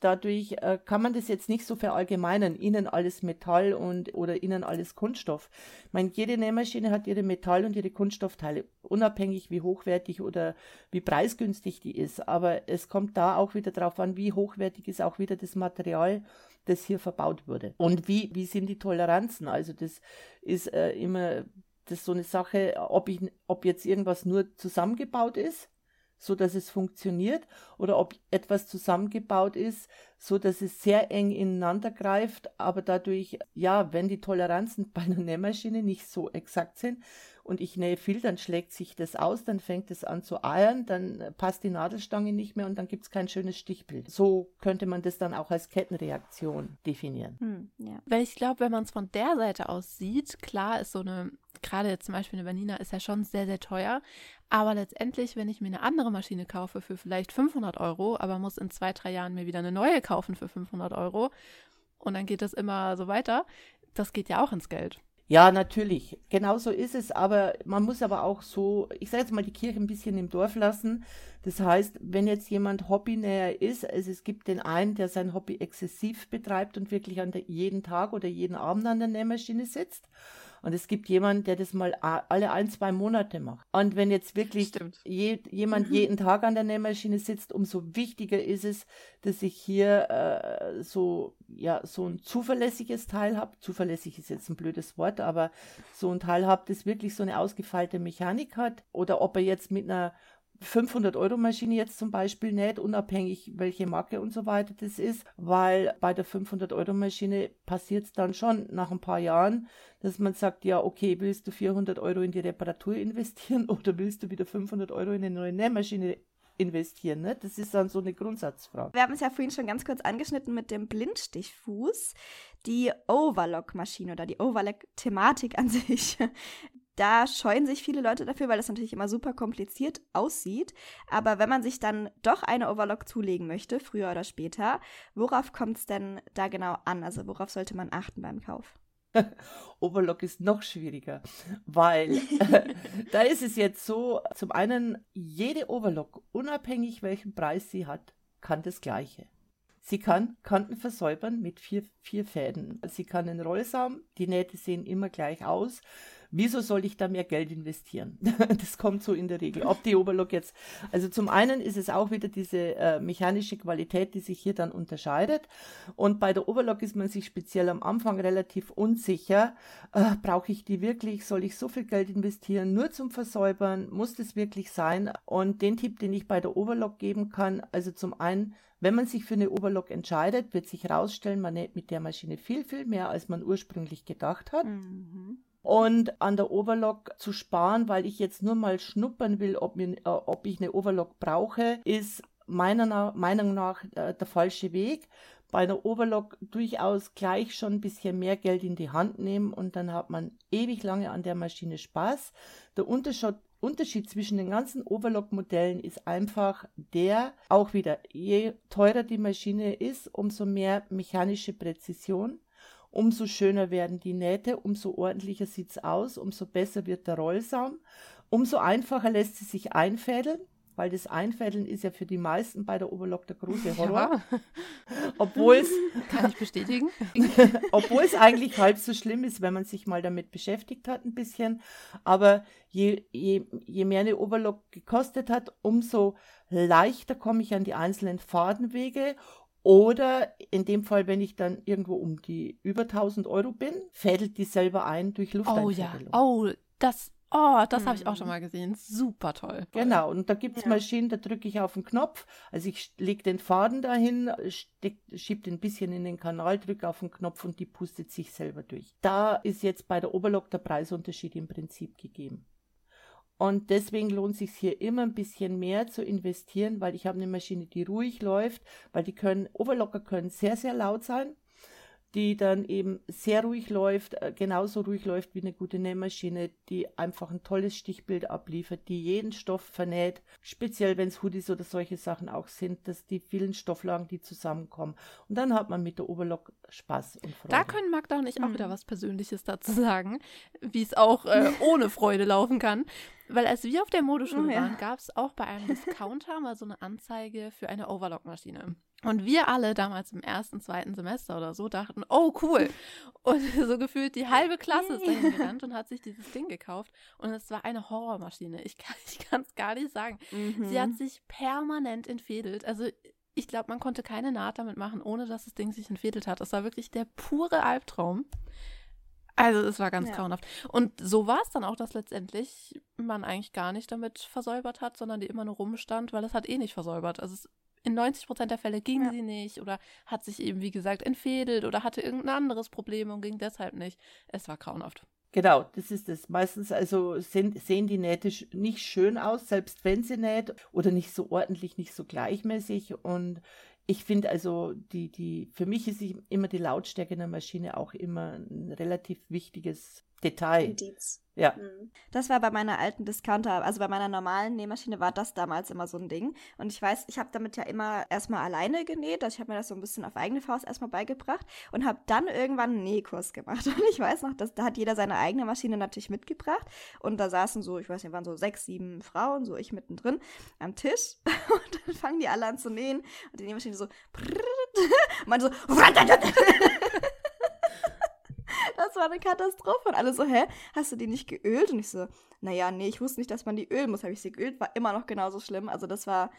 Dadurch äh, kann man das jetzt nicht so verallgemeinern, innen alles Metall und oder innen alles Kunststoff. Ich meine, jede Nähmaschine hat ihre Metall- und ihre Kunststoffteile, unabhängig wie hochwertig oder wie preisgünstig die ist. Aber es kommt da auch wieder darauf an, wie hochwertig ist auch wieder das Material, das hier verbaut wurde. Und wie, wie sind die Toleranzen? Also das ist äh, immer das so eine Sache, ob, ich, ob jetzt irgendwas nur zusammengebaut ist so dass es funktioniert oder ob etwas zusammengebaut ist, so dass es sehr eng ineinander greift, aber dadurch, ja, wenn die Toleranzen (laughs) bei einer Nähmaschine nicht so exakt sind und ich nähe viel, dann schlägt sich das aus, dann fängt es an zu eiern, dann passt die Nadelstange nicht mehr und dann gibt es kein schönes Stichbild. So könnte man das dann auch als Kettenreaktion definieren. Hm, ja. Weil ich glaube, wenn man es von der Seite aus sieht, klar ist so eine gerade jetzt zum Beispiel eine Vanina ist ja schon sehr, sehr teuer. Aber letztendlich, wenn ich mir eine andere Maschine kaufe für vielleicht 500 Euro, aber muss in zwei, drei Jahren mir wieder eine neue kaufen für 500 Euro und dann geht das immer so weiter, das geht ja auch ins Geld. Ja, natürlich. Genau so ist es. Aber man muss aber auch so, ich sage jetzt mal, die Kirche ein bisschen im Dorf lassen. Das heißt, wenn jetzt jemand hobbynäher ist, also es gibt den einen, der sein Hobby exzessiv betreibt und wirklich an der, jeden Tag oder jeden Abend an der Nähmaschine sitzt. Und es gibt jemanden, der das mal alle ein, zwei Monate macht. Und wenn jetzt wirklich je, jemand mhm. jeden Tag an der Nähmaschine sitzt, umso wichtiger ist es, dass ich hier äh, so, ja, so ein zuverlässiges Teil habe. Zuverlässig ist jetzt ein blödes Wort, aber so ein Teil habe, das wirklich so eine ausgefeilte Mechanik hat. Oder ob er jetzt mit einer 500 Euro Maschine jetzt zum Beispiel nicht, unabhängig welche Marke und so weiter das ist, weil bei der 500 Euro Maschine passiert es dann schon nach ein paar Jahren, dass man sagt, ja, okay, willst du 400 Euro in die Reparatur investieren (laughs) oder willst du wieder 500 Euro in eine neue Nähmaschine investieren? Ne? Das ist dann so eine Grundsatzfrage. Wir haben es ja vorhin schon ganz kurz angeschnitten mit dem Blindstichfuß. Die Overlock-Maschine oder die Overlock-Thematik an (laughs) sich da scheuen sich viele Leute dafür, weil das natürlich immer super kompliziert aussieht. Aber wenn man sich dann doch eine Overlock zulegen möchte, früher oder später, worauf kommt es denn da genau an? Also worauf sollte man achten beim Kauf? (laughs) Overlock ist noch schwieriger, weil äh, (laughs) (laughs) da ist es jetzt so, zum einen, jede Overlock, unabhängig welchen Preis sie hat, kann das gleiche. Sie kann Kanten versäubern mit vier, vier Fäden. Sie kann einen Rollsaum, die Nähte sehen immer gleich aus. Wieso soll ich da mehr Geld investieren? (laughs) das kommt so in der Regel. Ob die Oberlock jetzt, also zum einen ist es auch wieder diese äh, mechanische Qualität, die sich hier dann unterscheidet. Und bei der Oberlock ist man sich speziell am Anfang relativ unsicher. Äh, Brauche ich die wirklich? Soll ich so viel Geld investieren? Nur zum Versäubern? Muss das wirklich sein? Und den Tipp, den ich bei der Oberlock geben kann, also zum einen, wenn man sich für eine Oberlock entscheidet, wird sich herausstellen, man näht mit der Maschine viel, viel mehr, als man ursprünglich gedacht hat. Mhm. Und an der Overlock zu sparen, weil ich jetzt nur mal schnuppern will, ob, mir, äh, ob ich eine Overlock brauche, ist meiner Meinung nach äh, der falsche Weg. Bei einer Overlock durchaus gleich schon ein bisschen mehr Geld in die Hand nehmen und dann hat man ewig lange an der Maschine Spaß. Der Unterschied, Unterschied zwischen den ganzen Overlock-Modellen ist einfach der, auch wieder, je teurer die Maschine ist, umso mehr mechanische Präzision, umso schöner werden die Nähte, umso ordentlicher sieht es aus, umso besser wird der Rollsaum, umso einfacher lässt sie sich einfädeln weil das Einfädeln ist ja für die meisten bei der Oberlock der große Horror. (laughs) Ja. Obwohl es. Kann ich bestätigen. (laughs) obwohl es eigentlich halb so schlimm ist, wenn man sich mal damit beschäftigt hat, ein bisschen. Aber je, je, je mehr eine Oberlock gekostet hat, umso leichter komme ich an die einzelnen Fadenwege oder in dem Fall, wenn ich dann irgendwo um die über 1000 Euro bin, fädelt die selber ein durch Lufteinfädelung. Oh ja, oh, das Oh, das habe ich auch schon mhm. mal gesehen. Super toll. Genau, und da gibt es ja. Maschinen, da drücke ich auf den Knopf. Also ich lege den Faden dahin, schiebe den ein bisschen in den Kanal, drücke auf den Knopf und die pustet sich selber durch. Da ist jetzt bei der Oberlock der Preisunterschied im Prinzip gegeben. Und deswegen lohnt es sich hier immer ein bisschen mehr zu investieren, weil ich habe eine Maschine, die ruhig läuft, weil die können, Overlocker können sehr, sehr laut sein die dann eben sehr ruhig läuft, äh, genauso ruhig läuft wie eine gute Nähmaschine, die einfach ein tolles Stichbild abliefert, die jeden Stoff vernäht, speziell wenn es Hoodies oder solche Sachen auch sind, dass die vielen Stofflagen, die zusammenkommen. Und dann hat man mit der Oberlock Spaß und Freude. Da können Magda und ich auch mhm. wieder was Persönliches dazu sagen, wie es auch äh, (laughs) ohne Freude laufen kann. Weil als wir auf der Modeschule oh, ja. waren, gab es auch bei einem Discounter mal so eine Anzeige für eine Overlock-Maschine. Und wir alle damals im ersten, zweiten Semester oder so dachten, oh cool. Und (laughs) so gefühlt die halbe Klasse ist dahin (laughs) gerannt und hat sich dieses Ding gekauft. Und es war eine Horrormaschine. Ich kann (laughs) es gar nicht sagen. Mhm. Sie hat sich permanent entfädelt. Also ich glaube, man konnte keine Naht damit machen, ohne dass das Ding sich entfädelt hat. Das war wirklich der pure Albtraum. Also es war ganz ja. grauenhaft. Und so war es dann auch, dass letztendlich man eigentlich gar nicht damit versäubert hat, sondern die immer nur rumstand, weil es hat eh nicht versäubert. Also es in 90 Prozent der Fälle ging ja. sie nicht oder hat sich eben, wie gesagt, entfädelt oder hatte irgendein anderes Problem und ging deshalb nicht. Es war grauenhaft. Genau, das ist es. Meistens also sind, sehen die Nähte nicht schön aus, selbst wenn sie näht oder nicht so ordentlich, nicht so gleichmäßig. Und ich finde also, die, die, für mich ist immer die Lautstärke in der Maschine auch immer ein relativ wichtiges Detail. Indiz. Ja. Mhm. Das war bei meiner alten Discounter, also bei meiner normalen Nähmaschine war das damals immer so ein Ding. Und ich weiß, ich habe damit ja immer erstmal alleine genäht. Also ich habe mir das so ein bisschen auf eigene Faust erstmal beigebracht und habe dann irgendwann einen Nähkurs gemacht. (laughs) Und ich weiß noch, dass da hat jeder seine eigene Maschine natürlich mitgebracht. Und da saßen so, ich weiß nicht, waren so sechs, sieben Frauen, so ich mittendrin am Tisch. (laughs) Und dann fangen die alle an zu nähen. Und die Nähmaschine so, (laughs) man so, war eine Katastrophe. Und alle so, hä, hast du die nicht geölt? Und ich so, naja, nee, ich wusste nicht, dass man die ölen muss. Habe ich sie geölt, war immer noch genauso schlimm. Also das war,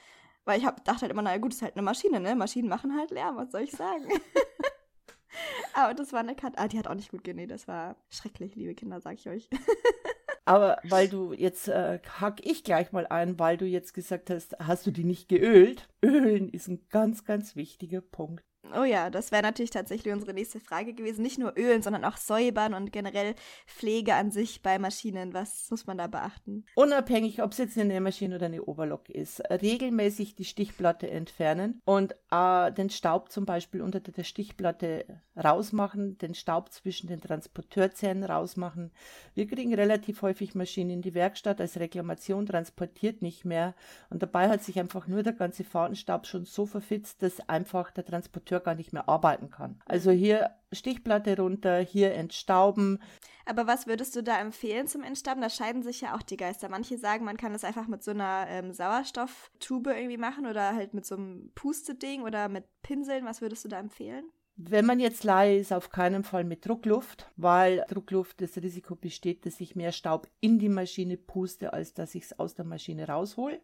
weil ich hab, dachte halt immer, naja gut, ist halt eine Maschine, ne? Maschinen machen halt Lärm, was soll ich sagen? (laughs) Aber das war eine Katastrophe. Ah, die hat auch nicht gut genäht. Das war schrecklich, liebe Kinder, sag ich euch. (laughs) Aber weil du jetzt äh, hack ich gleich mal ein, weil du jetzt gesagt hast, hast du die nicht geölt? Ölen ist ein ganz, ganz wichtiger Punkt. Oh ja, das wäre natürlich tatsächlich unsere nächste Frage gewesen. Nicht nur Ölen, sondern auch Säubern und generell Pflege an sich bei Maschinen. Was muss man da beachten? Unabhängig, ob es jetzt eine Nähmaschine oder eine Oberlock ist, regelmäßig die Stichplatte entfernen und äh, den Staub zum Beispiel unter der Stichplatte rausmachen, den Staub zwischen den Transporteurzähnen rausmachen. Wir kriegen relativ häufig Maschinen in die Werkstatt als Reklamation, transportiert nicht mehr und dabei hat sich einfach nur der ganze Fadenstaub schon so verfitzt, dass einfach der Transporteur Monteur gar nicht mehr arbeiten kann. Also hier Stichplatte runter, hier entstauben. Aber was würdest du da empfehlen zum Entstauben? Da scheiden sich ja auch die Geister. Manche sagen, man kann das einfach mit so einer ähm, Sauerstofftube irgendwie machen oder halt mit so einem Pusteding oder mit Pinseln. Was würdest du da empfehlen? Wenn man jetzt Laie ist, auf keinen Fall mit Druckluft, weil Druckluft das Risiko besteht, dass ich mehr Staub in die Maschine puste, als dass ich es aus der Maschine raushole.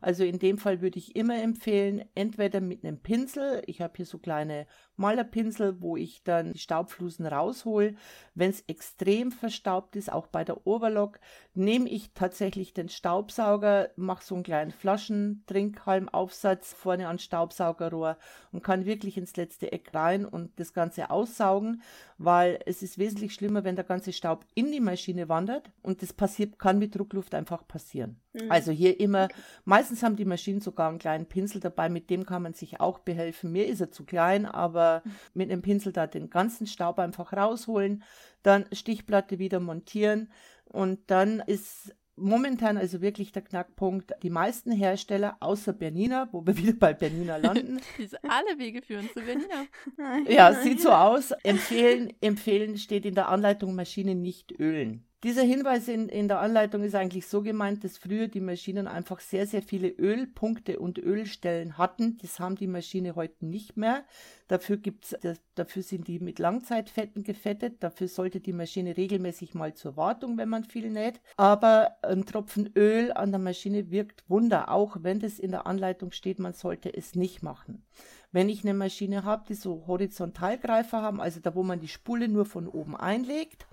Also in dem Fall würde ich immer empfehlen, entweder mit einem Pinsel, ich habe hier so kleine Malerpinsel, wo ich dann die Staubflusen raushole. Wenn es extrem verstaubt ist, auch bei der Overlock, nehme ich tatsächlich den Staubsauger, mache so einen kleinen Flaschentrinkhalmaufsatz vorne an Staubsaugerrohr und kann wirklich ins letzte Eck rein und das Ganze aussaugen, weil es ist wesentlich schlimmer, wenn der ganze Staub in die Maschine wandert und das passiert, kann mit Druckluft einfach passieren. Mhm. Also hier immer, okay. meistens haben die Maschinen sogar einen kleinen Pinsel dabei, mit dem kann man sich auch behelfen. Mir ist er zu klein, aber mit einem Pinsel da den ganzen Staub einfach rausholen, dann Stichplatte wieder montieren und dann ist momentan also wirklich der Knackpunkt. Die meisten Hersteller, außer Bernina, wo wir (laughs) wieder bei Bernina landen. (laughs) Diese alle Wege führen zu Bernina. ja, sieht so aus. Empfehlen, empfehlen steht in der Anleitung Maschine nicht ölen. Dieser Hinweis in, in der Anleitung ist eigentlich so gemeint, dass früher die Maschinen einfach sehr, sehr viele Ölpunkte und Ölstellen hatten. Das haben die Maschine heute nicht mehr. Dafür, gibt's, dafür sind die mit Langzeitfetten gefettet. Dafür sollte die Maschine regelmäßig mal zur Wartung, wenn man viel näht. Aber ein Tropfen Öl an der Maschine wirkt Wunder, auch wenn das in der Anleitung steht, man sollte es nicht machen. Wenn ich eine Maschine habe, die so Horizontalgreifer haben, also da, wo man die Spule nur von oben einlegt,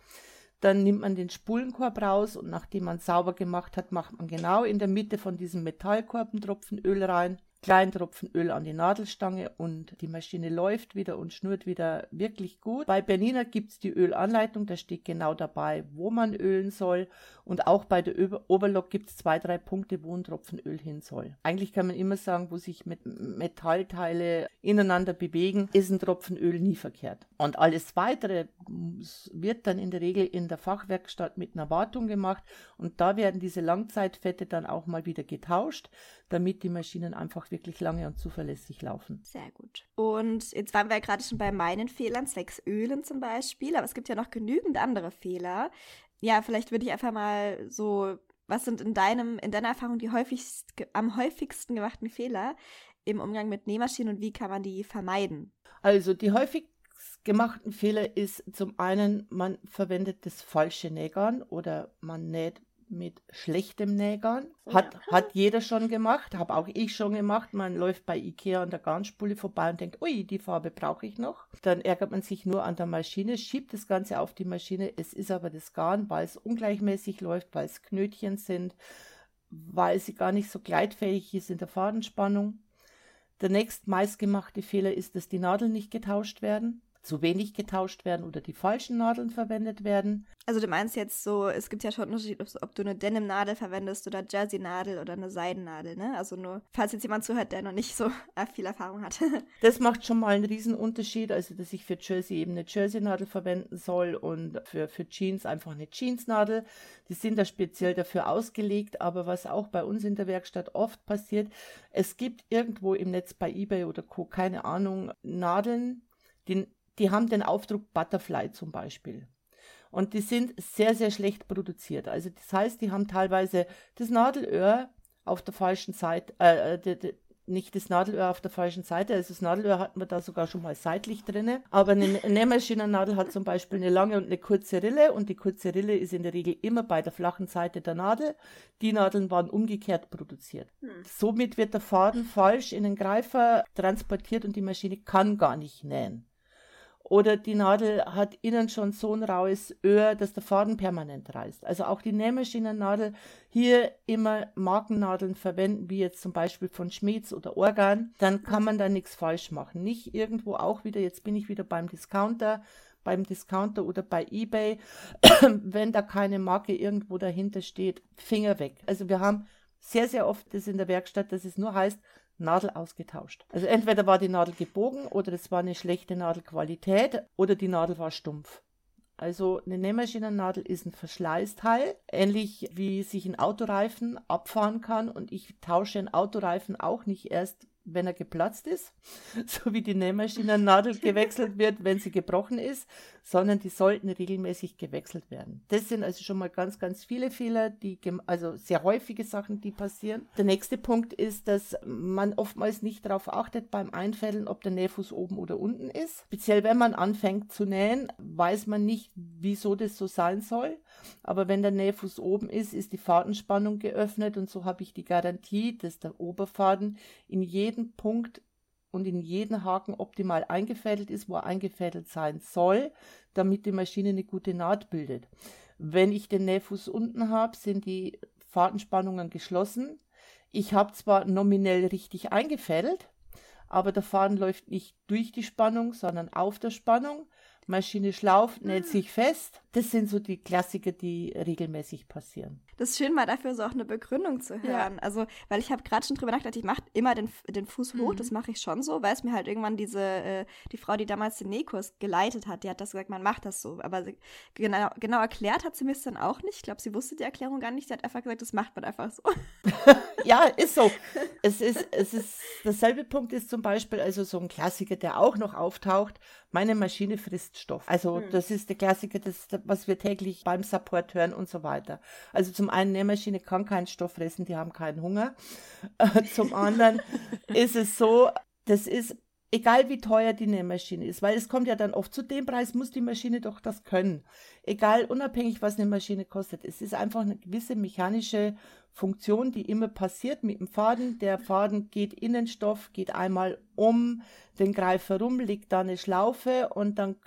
dann nimmt man den Spulenkorb raus und nachdem man sauber gemacht hat, macht man genau in der Mitte von diesem Metallkorb einen Tropfen Öl rein kleinen Tropfen Öl an die Nadelstange und die Maschine läuft wieder und schnurrt wieder wirklich gut. Bei Bernina gibt es die Ölanleitung, da steht genau dabei, wo man ölen soll. Und auch bei der Oberlock gibt es zwei, drei Punkte, wo ein Tropfen Öl hin soll. Eigentlich kann man immer sagen, wo sich mit Metallteile ineinander bewegen, ist ein Tropfen Öl nie verkehrt. Und alles weitere wird dann in der Regel in der Fachwerkstatt mit einer Wartung gemacht und da werden diese Langzeitfette dann auch mal wieder getauscht, damit die Maschinen einfach wirklich lange und zuverlässig laufen. Sehr gut. Und jetzt waren wir ja gerade schon bei meinen Fehlern, zwecks Ölen zum Beispiel, aber es gibt ja noch genügend andere Fehler. Ja, vielleicht würde ich einfach mal so, was sind in deinem, in deiner Erfahrung die häufigst, am häufigsten gemachten Fehler im Umgang mit Nähmaschinen und wie kann man die vermeiden? Also die häufig gemachten Fehler ist zum einen, man verwendet das falsche Nähgarn oder man näht mit schlechtem Nähgarn. Hat, ja. hat jeder schon gemacht, habe auch ich schon gemacht. Man läuft bei Ikea an der Garnspule vorbei und denkt, ui, die Farbe brauche ich noch. Dann ärgert man sich nur an der Maschine, schiebt das Ganze auf die Maschine. Es ist aber das Garn, weil es ungleichmäßig läuft, weil es Knötchen sind, weil sie gar nicht so gleitfähig ist in der Fadenspannung. Der nächst meistgemachte Fehler ist, dass die Nadeln nicht getauscht werden zu wenig getauscht werden oder die falschen Nadeln verwendet werden. Also du meinst jetzt so, es gibt ja schon einen Unterschied, ob du eine Denim-Nadel verwendest oder Jersey-Nadel oder eine Seidennadel, ne? Also nur, falls jetzt jemand zuhört, der noch nicht so (laughs) viel Erfahrung hat. (laughs) das macht schon mal einen riesen Unterschied, also dass ich für Jersey eben eine Jersey-Nadel verwenden soll und für, für Jeans einfach eine Jeans-Nadel. Die sind da speziell dafür ausgelegt, aber was auch bei uns in der Werkstatt oft passiert, es gibt irgendwo im Netz bei eBay oder Co. keine Ahnung, Nadeln, die die haben den Aufdruck Butterfly zum Beispiel. Und die sind sehr, sehr schlecht produziert. Also das heißt, die haben teilweise das Nadelöhr auf der falschen Seite, äh, de, de, nicht das Nadelöhr auf der falschen Seite, also das Nadelöhr hatten wir da sogar schon mal seitlich drin. Aber eine Nähmaschinennadel hat zum Beispiel eine lange und eine kurze Rille und die kurze Rille ist in der Regel immer bei der flachen Seite der Nadel. Die Nadeln waren umgekehrt produziert. Hm. Somit wird der Faden falsch in den Greifer transportiert und die Maschine kann gar nicht nähen. Oder die Nadel hat innen schon so ein raues Öhr, dass der Faden permanent reißt. Also auch die Nähmaschinennadel hier immer Markennadeln verwenden, wie jetzt zum Beispiel von Schmieds oder Organ, dann kann man da nichts falsch machen. Nicht irgendwo auch wieder, jetzt bin ich wieder beim Discounter, beim Discounter oder bei eBay, (clears throat) wenn da keine Marke irgendwo dahinter steht, Finger weg. Also wir haben sehr, sehr oft das in der Werkstatt, dass es nur heißt, Nadel ausgetauscht. Also entweder war die Nadel gebogen oder es war eine schlechte Nadelqualität oder die Nadel war stumpf. Also eine Nähmaschinennadel ist ein Verschleißteil, ähnlich wie sich ein Autoreifen abfahren kann und ich tausche einen Autoreifen auch nicht erst wenn er geplatzt ist, (laughs) so wie die Nähmaschinennadel gewechselt wird, wenn sie gebrochen ist, sondern die sollten regelmäßig gewechselt werden. Das sind also schon mal ganz, ganz viele Fehler, die, also sehr häufige Sachen, die passieren. Der nächste Punkt ist, dass man oftmals nicht darauf achtet beim Einfädeln, ob der Nähfuß oben oder unten ist. Speziell wenn man anfängt zu nähen, weiß man nicht, wieso das so sein soll. Aber wenn der Nähfuß oben ist, ist die Fadenspannung geöffnet und so habe ich die Garantie, dass der Oberfaden in jedem Punkt und in jeden Haken optimal eingefädelt ist, wo er eingefädelt sein soll, damit die Maschine eine gute Naht bildet. Wenn ich den Nähfuß unten habe, sind die Fadenspannungen geschlossen. Ich habe zwar nominell richtig eingefädelt, aber der Faden läuft nicht durch die Spannung, sondern auf der Spannung. Maschine schlauft, näht ah. sich fest. Das sind so die Klassiker, die regelmäßig passieren. Das ist schön, mal dafür so auch eine Begründung zu hören. Ja. Also, weil ich habe gerade schon drüber nachgedacht, ich mache immer den, den Fuß hoch, mhm. das mache ich schon so, weil es mir halt irgendwann diese, äh, die Frau, die damals den Nähkurs geleitet hat, die hat das gesagt, man macht das so. Aber sie, genau, genau erklärt hat sie mir es dann auch nicht. Ich glaube, sie wusste die Erklärung gar nicht. Sie hat einfach gesagt, das macht man einfach so. (laughs) ja, ist so. Es ist, es ist, derselbe Punkt ist zum Beispiel, also so ein Klassiker, der auch noch auftaucht, meine Maschine frisst Stoff. Also, mhm. das ist der Klassiker, das, was wir täglich beim Support hören und so weiter. Also zum einen, Nähmaschine kann keinen Stoff fressen, die haben keinen Hunger. (laughs) Äh, zum anderen (laughs) ist es so, das ist egal wie teuer die Nähmaschine ist, weil es kommt ja dann oft zu dem Preis, muss die Maschine doch das können. Egal, unabhängig, was eine Maschine kostet. Es ist einfach eine gewisse mechanische Funktion, die immer passiert mit dem Faden. Der Faden geht in den Stoff, geht einmal um den Greif herum, legt da eine Schlaufe und dann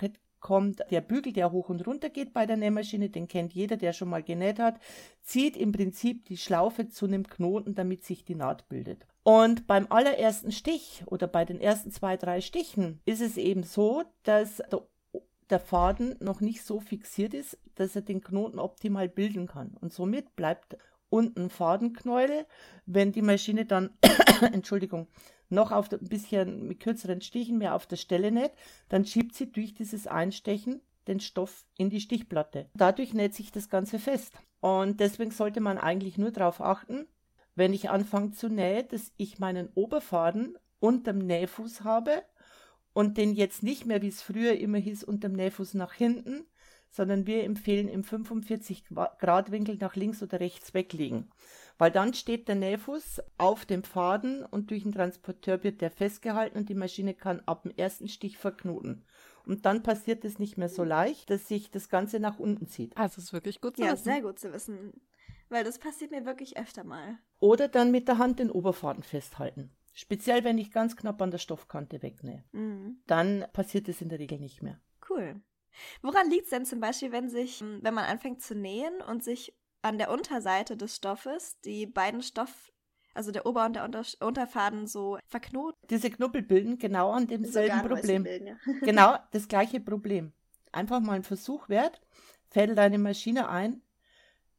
kommt der Bügel, der hoch und runter geht bei der Nähmaschine, den kennt jeder, der schon mal genäht hat, zieht im Prinzip die Schlaufe zu einem Knoten, damit sich die Naht bildet. Und beim allerersten Stich oder bei den ersten zwei, drei Stichen ist es eben so, dass der, der Faden noch nicht so fixiert ist, dass er den Knoten optimal bilden kann. Und somit bleibt unten Fadenknäuel. Wenn die Maschine dann, (coughs) Entschuldigung, noch auf ein bisschen mit kürzeren Stichen mehr auf der Stelle näht, dann schiebt sie durch dieses Einstechen den Stoff in die Stichplatte. Dadurch näht sich das Ganze fest. Und deswegen sollte man eigentlich nur darauf achten, wenn ich anfange zu nähen, dass ich meinen Oberfaden unterm Nähfuß habe und den jetzt nicht mehr, wie es früher immer hieß, unterm Nähfuß nach hinten, sondern wir empfehlen im 45 Grad Winkel nach links oder rechts weglegen weil dann steht der Nähfuß auf dem Faden und durch den Transporteur wird der festgehalten und die Maschine kann ab dem ersten Stich verknoten. Und dann passiert es nicht mehr so leicht, dass sich das Ganze nach unten zieht. Also ist wirklich gut zu ja, wissen. Ja, sehr gut zu wissen. Weil das passiert mir wirklich öfter mal. Oder dann mit der Hand den Oberfaden festhalten. Speziell, wenn ich ganz knapp an der Stoffkante wegnähe. Mhm. Dann passiert es in der Regel nicht mehr. Cool. Woran liegt es denn zum Beispiel, wenn sich, wenn man anfängt zu nähen und sich an der Unterseite des Stoffes die beiden Stoff, also der Ober- und der Unter Unterfaden so verknoten. Diese Knubbel bilden genau an demselben so Problem. Bilden, ja. genau (laughs) das gleiche Problem. Einfach mal ein Versuch wert. Fädel deine Maschine ein,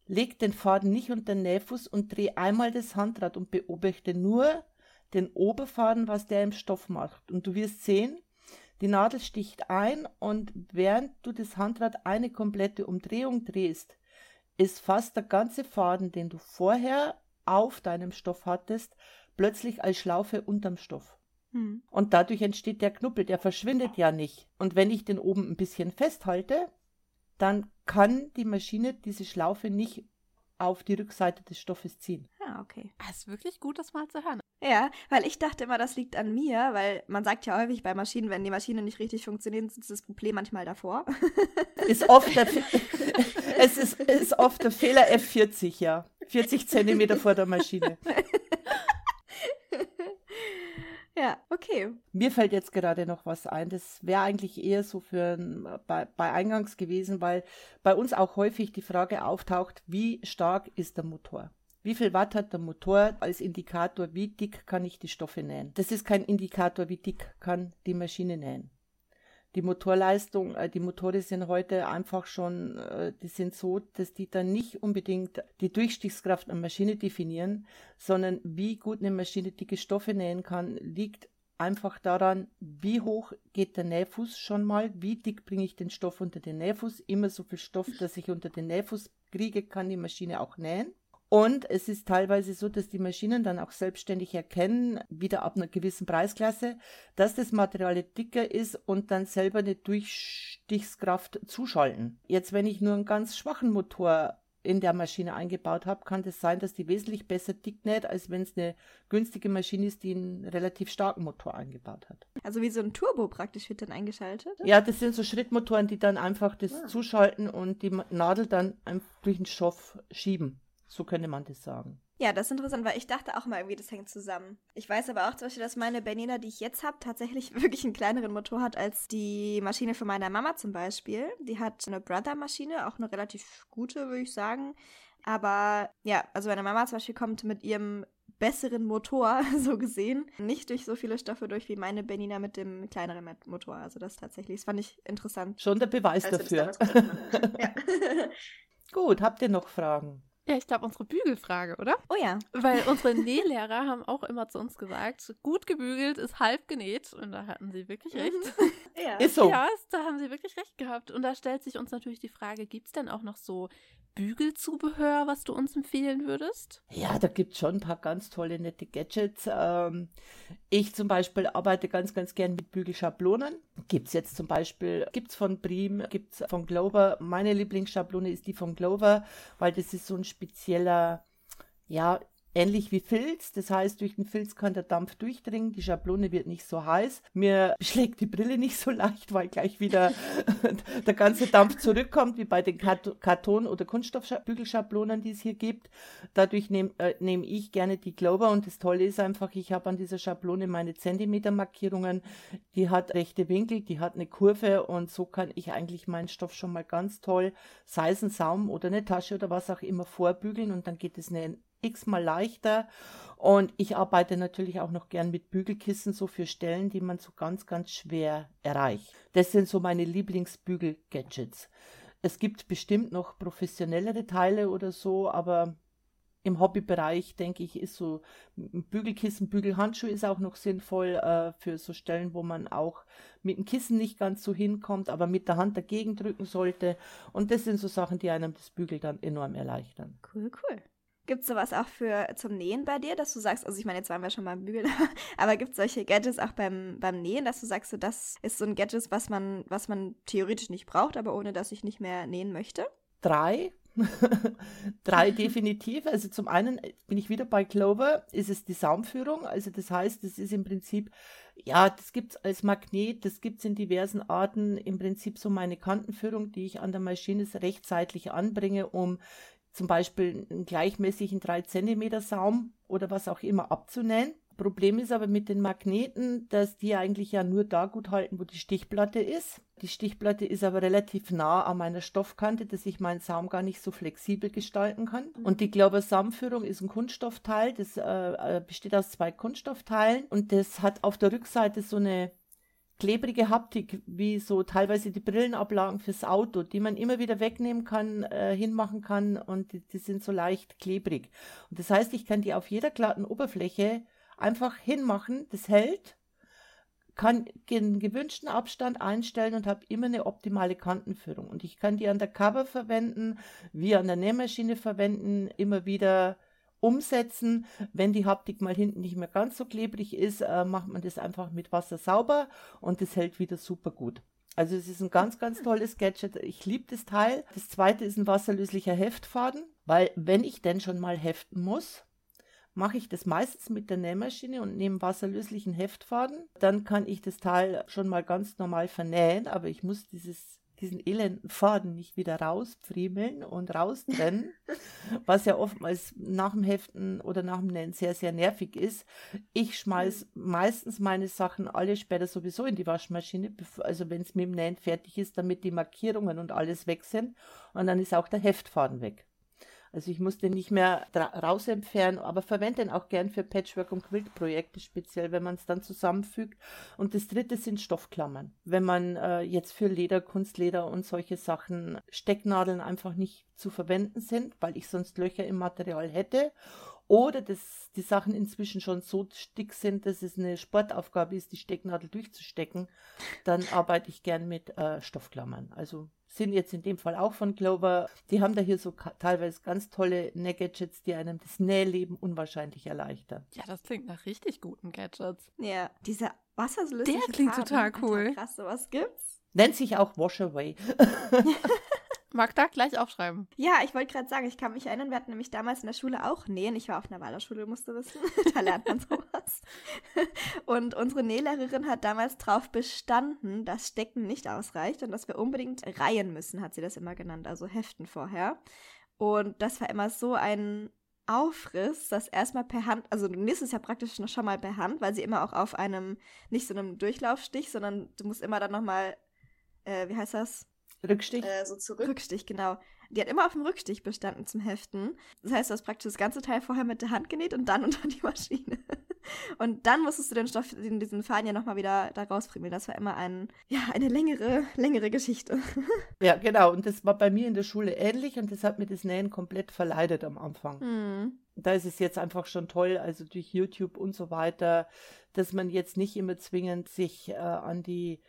leg den Faden nicht unter den Nähfuß und dreh einmal das Handrad und beobachte nur den Oberfaden, was der im Stoff macht. Und du wirst sehen, die Nadel sticht ein und während du das Handrad eine komplette Umdrehung drehst, ist fast der ganze Faden, den du vorher auf deinem Stoff hattest, plötzlich als Schlaufe unterm Stoff. Hm. Und dadurch entsteht der Knubbel, der verschwindet ja nicht. Und wenn ich den oben ein bisschen festhalte, dann kann die Maschine diese Schlaufe nicht auf die Rückseite des Stoffes ziehen. Ja, okay. Das ah, ist wirklich gut, das mal zu hören. Ja, weil ich dachte immer, das liegt an mir, weil man sagt ja häufig bei Maschinen, wenn die Maschine nicht richtig funktioniert, ist das Problem manchmal davor. (laughs) Ist oft der, (laughs) es ist, ist oft der Fehler F40, ja. 40 Zentimeter vor der Maschine. (laughs) Ja, okay. Mir fällt jetzt gerade noch was ein. Das wäre eigentlich eher so für bei, bei Eingangs gewesen, weil bei uns auch häufig die Frage auftaucht, wie stark ist der Motor? Wie viel Watt hat der Motor als Indikator, wie dick kann ich die Stoffe nähen? Das ist kein Indikator, wie dick kann die Maschine nähen die Motorleistung, äh, die Motoren sind heute einfach schon, äh, die sind so, dass die dann nicht unbedingt die Durchstichskraft einer Maschine definieren, sondern wie gut eine Maschine dicke Stoffe nähen kann, liegt einfach daran, wie hoch geht der Nähfuß schon mal, wie dick bringe ich den Stoff unter den Nähfuß, immer so viel Stoff, dass ich unter den Nähfuß kriege, kann die Maschine auch nähen. Und es ist teilweise so, dass die Maschinen dann auch selbstständig erkennen, wieder ab einer gewissen Preisklasse, dass das Material dicker ist und dann selber eine Durchstichskraft zuschalten. Jetzt, wenn ich nur einen ganz schwachen Motor in der Maschine eingebaut habe, kann es das sein, dass die wesentlich besser dick näht, als wenn es eine günstige Maschine ist, die einen relativ starken Motor eingebaut hat. Also wie so ein Turbo praktisch wird dann eingeschaltet? Ja, das sind so Schrittmotoren, die dann einfach das ah. zuschalten und die Nadel dann durch den Stoff schieben. So könnte man das sagen. Ja, das ist interessant, weil ich dachte auch mal irgendwie, das hängt zusammen. Ich weiß aber auch zum Beispiel, dass meine Bernina, die ich jetzt habe, tatsächlich (laughs) wirklich einen kleineren Motor hat als die Maschine von meiner Mama zum Beispiel. Die hat eine Brother-Maschine, auch eine relativ gute, würde ich sagen. Aber ja, also meine Mama zum Beispiel kommt mit ihrem besseren Motor, (laughs) so gesehen, nicht durch so viele Stoffe durch wie meine Bernina mit dem kleineren Motor. Also das tatsächlich, das fand ich interessant. Schon der Beweis dafür. ja. (laughs) Gut, habt ihr noch Fragen? Ja, ich glaube, unsere Bügelfrage, oder? Oh ja. Weil (laughs) unsere Nählehrer haben auch immer zu uns gesagt, gut gebügelt ist halb genäht. Und da hatten sie wirklich recht. (laughs) ja. Ist so. Ja, da haben sie wirklich recht gehabt. Und da stellt sich uns natürlich die Frage, gibt es denn auch noch so Bügelzubehör, was du uns empfehlen würdest? Ja, da gibt es schon ein paar ganz tolle, nette Gadgets. Ähm, ich zum Beispiel arbeite ganz, ganz gern mit Bügelschablonen. Gibt es jetzt zum Beispiel, gibt es von Prim, gibt es von Glover. Meine Lieblingsschablone ist die von Glover, weil das ist so ein spezieller, ja, ähnlich wie Filz. Das heißt, durch den Filz kann der Dampf durchdringen, die Schablone wird nicht so heiß. Mir beschlägt die Brille nicht so leicht, weil gleich wieder (laughs) der ganze Dampf zurückkommt, wie bei den Karton- oder Kunststoffbügelschablonen, die es hier gibt. Dadurch nehme äh, nehm ich gerne die Glover und das Tolle ist einfach, ich habe an dieser Schablone meine Zentimetermarkierungen. Die hat rechte Winkel, die hat eine Kurve und so kann ich eigentlich meinen Stoff schon mal ganz toll, sei es ein Saum oder eine Tasche oder was auch immer, vorbügeln und dann geht es eine x-mal leichter. Und ich arbeite natürlich auch noch gern mit Bügelkissen, so für Stellen, die man so ganz, ganz schwer erreicht. Das sind so meine Lieblingsbügel-Gadgets. Es gibt bestimmt noch professionellere Teile oder so, aber im Hobbybereich, denke ich, ist so ein Bügelkissen, Bügelhandschuh ist auch noch sinnvoll äh, für so Stellen, wo man auch mit dem Kissen nicht ganz so hinkommt, aber mit der Hand dagegen drücken sollte. Und das sind so Sachen, die einem das Bügel dann enorm erleichtern. Cool, cool. Gibt es sowas auch für zum Nähen bei dir, dass du sagst, also ich meine, jetzt waren wir schon beim Bügeln, (laughs) aber gibt es solche Gadgets auch beim, beim Nähen, dass du sagst, so, das ist so ein Gadget, was man, was man theoretisch nicht braucht, aber ohne dass ich nicht mehr nähen möchte? Drei. (laughs) Drei definitiv. Also zum einen bin ich wieder bei Clover, ist es die Saumführung. Also das heißt, es ist im Prinzip, ja, das gibt es als Magnet, das gibt es in diversen Arten. Im Prinzip so meine Kantenführung, die ich an der Maschine rechtzeitig anbringe, um zum Beispiel einen gleichmäßigen 3 cm Saum oder was auch immer abzunähen. Problem ist aber mit den Magneten, dass die eigentlich ja nur da gut halten, wo die Stichplatte ist. Die Stichplatte ist aber relativ nah an meiner Stoffkante, dass ich meinen Saum gar nicht so flexibel gestalten kann. Und die Glauber Saumführung ist ein Kunststoffteil, das äh, äh, besteht aus zwei Kunststoffteilen und das hat auf der Rückseite so eine klebrige Haptik, wie so teilweise die Brillenablagen fürs Auto, die man immer wieder wegnehmen kann, äh, hinmachen kann und die, die, sind so leicht klebrig. Und das heißt, ich kann die auf jeder glatten Oberfläche einfach hinmachen, das hält, kann den gewünschten Abstand einstellen und habe immer eine optimale Kantenführung. Und ich kann die an der Cover verwenden, wie an der Nähmaschine verwenden, immer wieder umsetzen. Wenn die Haptik mal hinten nicht mehr ganz so klebrig ist, äh, macht man das einfach mit Wasser sauber und das hält wieder super gut. Also es ist ein ganz, ganz tolles Gadget. Ich liebe das Teil. Das zweite ist ein wasserlöslicher Heftfaden, weil wenn ich denn schon mal heften muss, mache ich das meistens mit der Nähmaschine und nehme wasserlöslichen Heftfaden. Dann kann ich das Teil schon mal ganz normal vernähen, aber ich muss dieses diesen elenden Faden nicht wieder rauspfriemeln und raustrennen, was ja oftmals nach dem Heften oder nach dem Nähen sehr, sehr nervig ist. Ich schmeiß meistens meine Sachen alle später sowieso in die Waschmaschine, also wenn es mit dem Nähen fertig ist, damit die Markierungen und alles weg sind und dann ist auch der Heftfaden weg. Also ich muss den nicht mehr raus entfernen, aber verwende den auch gern für Patchwork- und Quiltprojekte, speziell wenn man es dann zusammenfügt. Und das dritte sind Stoffklammern. Wenn man äh, jetzt für Leder, Kunstleder und solche Sachen Stecknadeln einfach nicht zu verwenden sind, weil ich sonst Löcher im Material hätte oder dass die Sachen inzwischen schon so dick sind, dass es eine Sportaufgabe ist, die Stecknadel durchzustecken, dann arbeite ich gern mit äh, Stoffklammern. Also sind jetzt in dem Fall auch von Clover. Die haben da hier so teilweise ganz tolle Näh-Gadgets, die einem das Nähleben unwahrscheinlich erleichtern. Ja, das klingt nach richtig guten Gadgets. Ja, dieser wasserlösliche Der klingt Faden. total cool. Alter, krass, sowas gibt's? Nennt sich auch Wash Away. (laughs) (laughs) Mag da gleich aufschreiben. Ja, ich wollte gerade sagen, ich kann mich erinnern, wir hatten nämlich damals in der Schule auch Nähen. Ich war auf einer Waldorfschule, musst du wissen. (laughs) da lernt man sowas. (laughs) Und unsere Nählehrerin hat damals drauf bestanden, dass Stecken nicht ausreicht und dass wir unbedingt reihen müssen, hat sie das immer genannt, also heften vorher. Und das war immer so ein Aufriss, das erstmal per Hand, also du nähst es ja praktisch noch schon mal per Hand, weil sie immer auch auf einem, nicht so einem Durchlaufstich, sondern du musst immer dann nochmal, äh, wie heißt das? Rückstich? Äh, so zurück. Rückstich, genau. Die hat immer auf dem Rückstich bestanden zum Heften. Das heißt, du hast praktisch das ganze Teil vorher mit der Hand genäht und dann (laughs) unter die Maschine. Und dann musstest du den Stoff, in diesen Faden ja nochmal wieder da rausfriemeln. Das war immer ein, ja, eine längere, längere Geschichte. (laughs) Ja, genau. Und das war bei mir in der Schule ähnlich und das hat mir das Nähen komplett verleidet am Anfang. Hm. Da ist es jetzt einfach schon toll, also durch YouTube und so weiter, dass man jetzt nicht immer zwingend sich äh, an die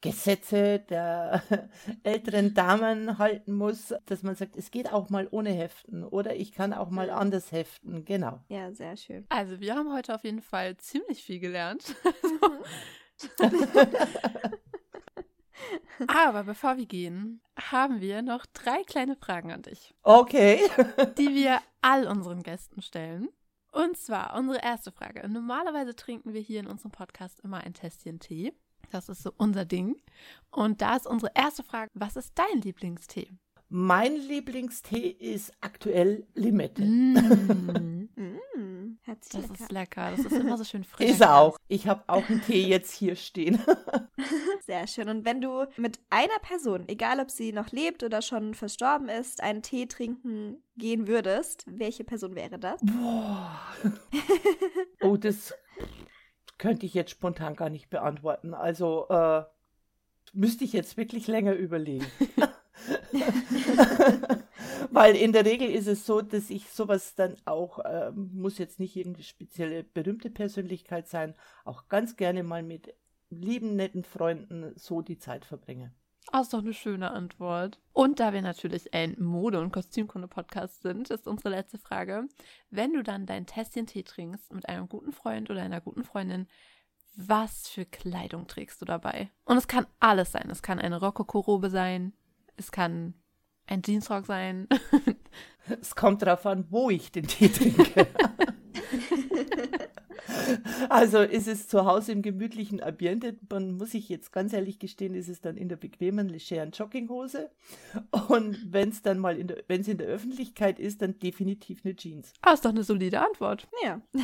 Gesetze der (laughs) älteren Damen halten muss, dass man sagt, es geht auch mal ohne Heften oder ich kann auch mal anders heften. Genau. Ja, sehr schön. Also wir haben heute auf jeden Fall ziemlich viel gelernt. (laughs) Aber bevor wir gehen, haben wir noch drei kleine Fragen an dich, Okay. (laughs) die wir all unseren Gästen stellen. Und zwar unsere erste Frage. Normalerweise trinken wir hier in unserem Podcast immer ein Tässchen Tee. Das ist so unser Ding. Und da ist unsere erste Frage, was ist dein Lieblingstee? Mein Lieblingstee ist aktuell Limette. Mm, (laughs) Mm, das lecker. ist lecker. Das ist immer so schön frisch. Ist er auch. Ich habe auch einen Tee jetzt hier stehen. (laughs) Sehr schön. Und wenn du mit einer Person, egal ob sie noch lebt oder schon verstorben ist, einen Tee trinken gehen würdest, welche Person wäre das? Boah. (laughs) Oh, das könnte ich jetzt spontan gar nicht beantworten. Also äh, müsste ich jetzt wirklich länger überlegen. (laughs) Weil in der Regel ist es so, dass ich sowas dann auch, äh, muss jetzt nicht irgendeine spezielle berühmte Persönlichkeit sein, auch ganz gerne mal mit lieben, netten Freunden so die Zeit verbringe. Das ist doch eine schöne Antwort. Und da wir natürlich ein Mode- und Kostümkunde-Podcast sind, ist unsere letzte Frage. Wenn du dann dein Tässchen Tee trinkst mit einem guten Freund oder einer guten Freundin, was für Kleidung trägst du dabei? Und es kann alles sein. Es kann eine Rokoko-Robe sein. Es kann ein Jeansrock sein. (laughs) Es kommt darauf an, wo ich den Tee trinke. (laughs) (laughs) also ist es zu Hause im gemütlichen Ambiente, dann muss ich jetzt ganz ehrlich gestehen, ist es dann in der bequemen, legeren Jogginghose. Und wenn es dann mal in der, wenn es in der Öffentlichkeit ist, dann definitiv eine Jeans. Ah, ist doch eine solide Antwort. Ja. (laughs)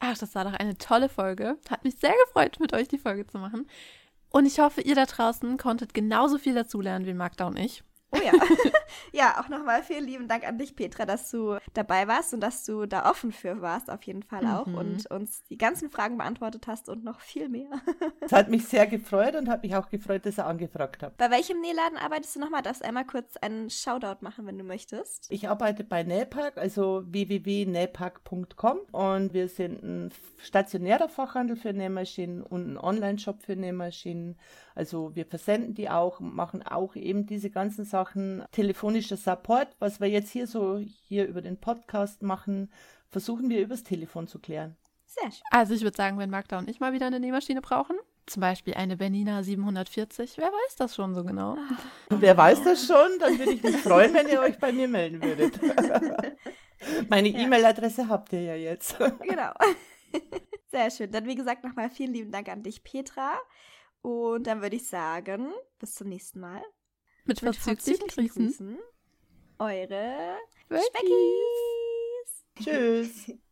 Ach, das war doch eine tolle Folge. Hat mich sehr gefreut, mit euch die Folge zu machen. Und ich hoffe, ihr da draußen konntet genauso viel dazulernen wie Magda und ich. Oh ja. (laughs) ja, auch nochmal vielen lieben Dank an dich, Petra, dass du dabei warst und dass du da offen für warst, auf jeden Fall auch. Mhm. Und uns die ganzen Fragen beantwortet hast und noch viel mehr. Es hat mich sehr gefreut und hat mich auch gefreut, dass ihr angefragt habt. Bei welchem Nähladen arbeitest du nochmal? Darfst einmal kurz einen Shoutout machen, wenn du möchtest. Ich arbeite bei Nähpark, also www.nähpark.com und wir sind ein stationärer Fachhandel für Nähmaschinen und ein Online-Shop für Nähmaschinen. Also wir versenden die auch, machen auch eben diese ganzen Sachen. Telefonischer Support, was wir jetzt hier so hier über den Podcast machen, versuchen wir übers Telefon zu klären. Sehr schön. Also ich würde sagen, wenn Magda und ich mal wieder eine Nähmaschine brauchen, zum Beispiel eine Bernina 740, wer weiß das schon so genau? Und wer weiß das schon, dann würde ich mich freuen, wenn ihr euch bei mir melden würdet. (laughs) Meine Ja. E-Mail-Adresse habt ihr ja jetzt. Genau. (laughs) Sehr schön. Dann, wie gesagt, nochmal vielen lieben Dank an dich, Petra. Und dann würde ich sagen, bis zum nächsten Mal. Mit verzüglichen Grüßen. Eure. Speckies. Tschüss. (laughs)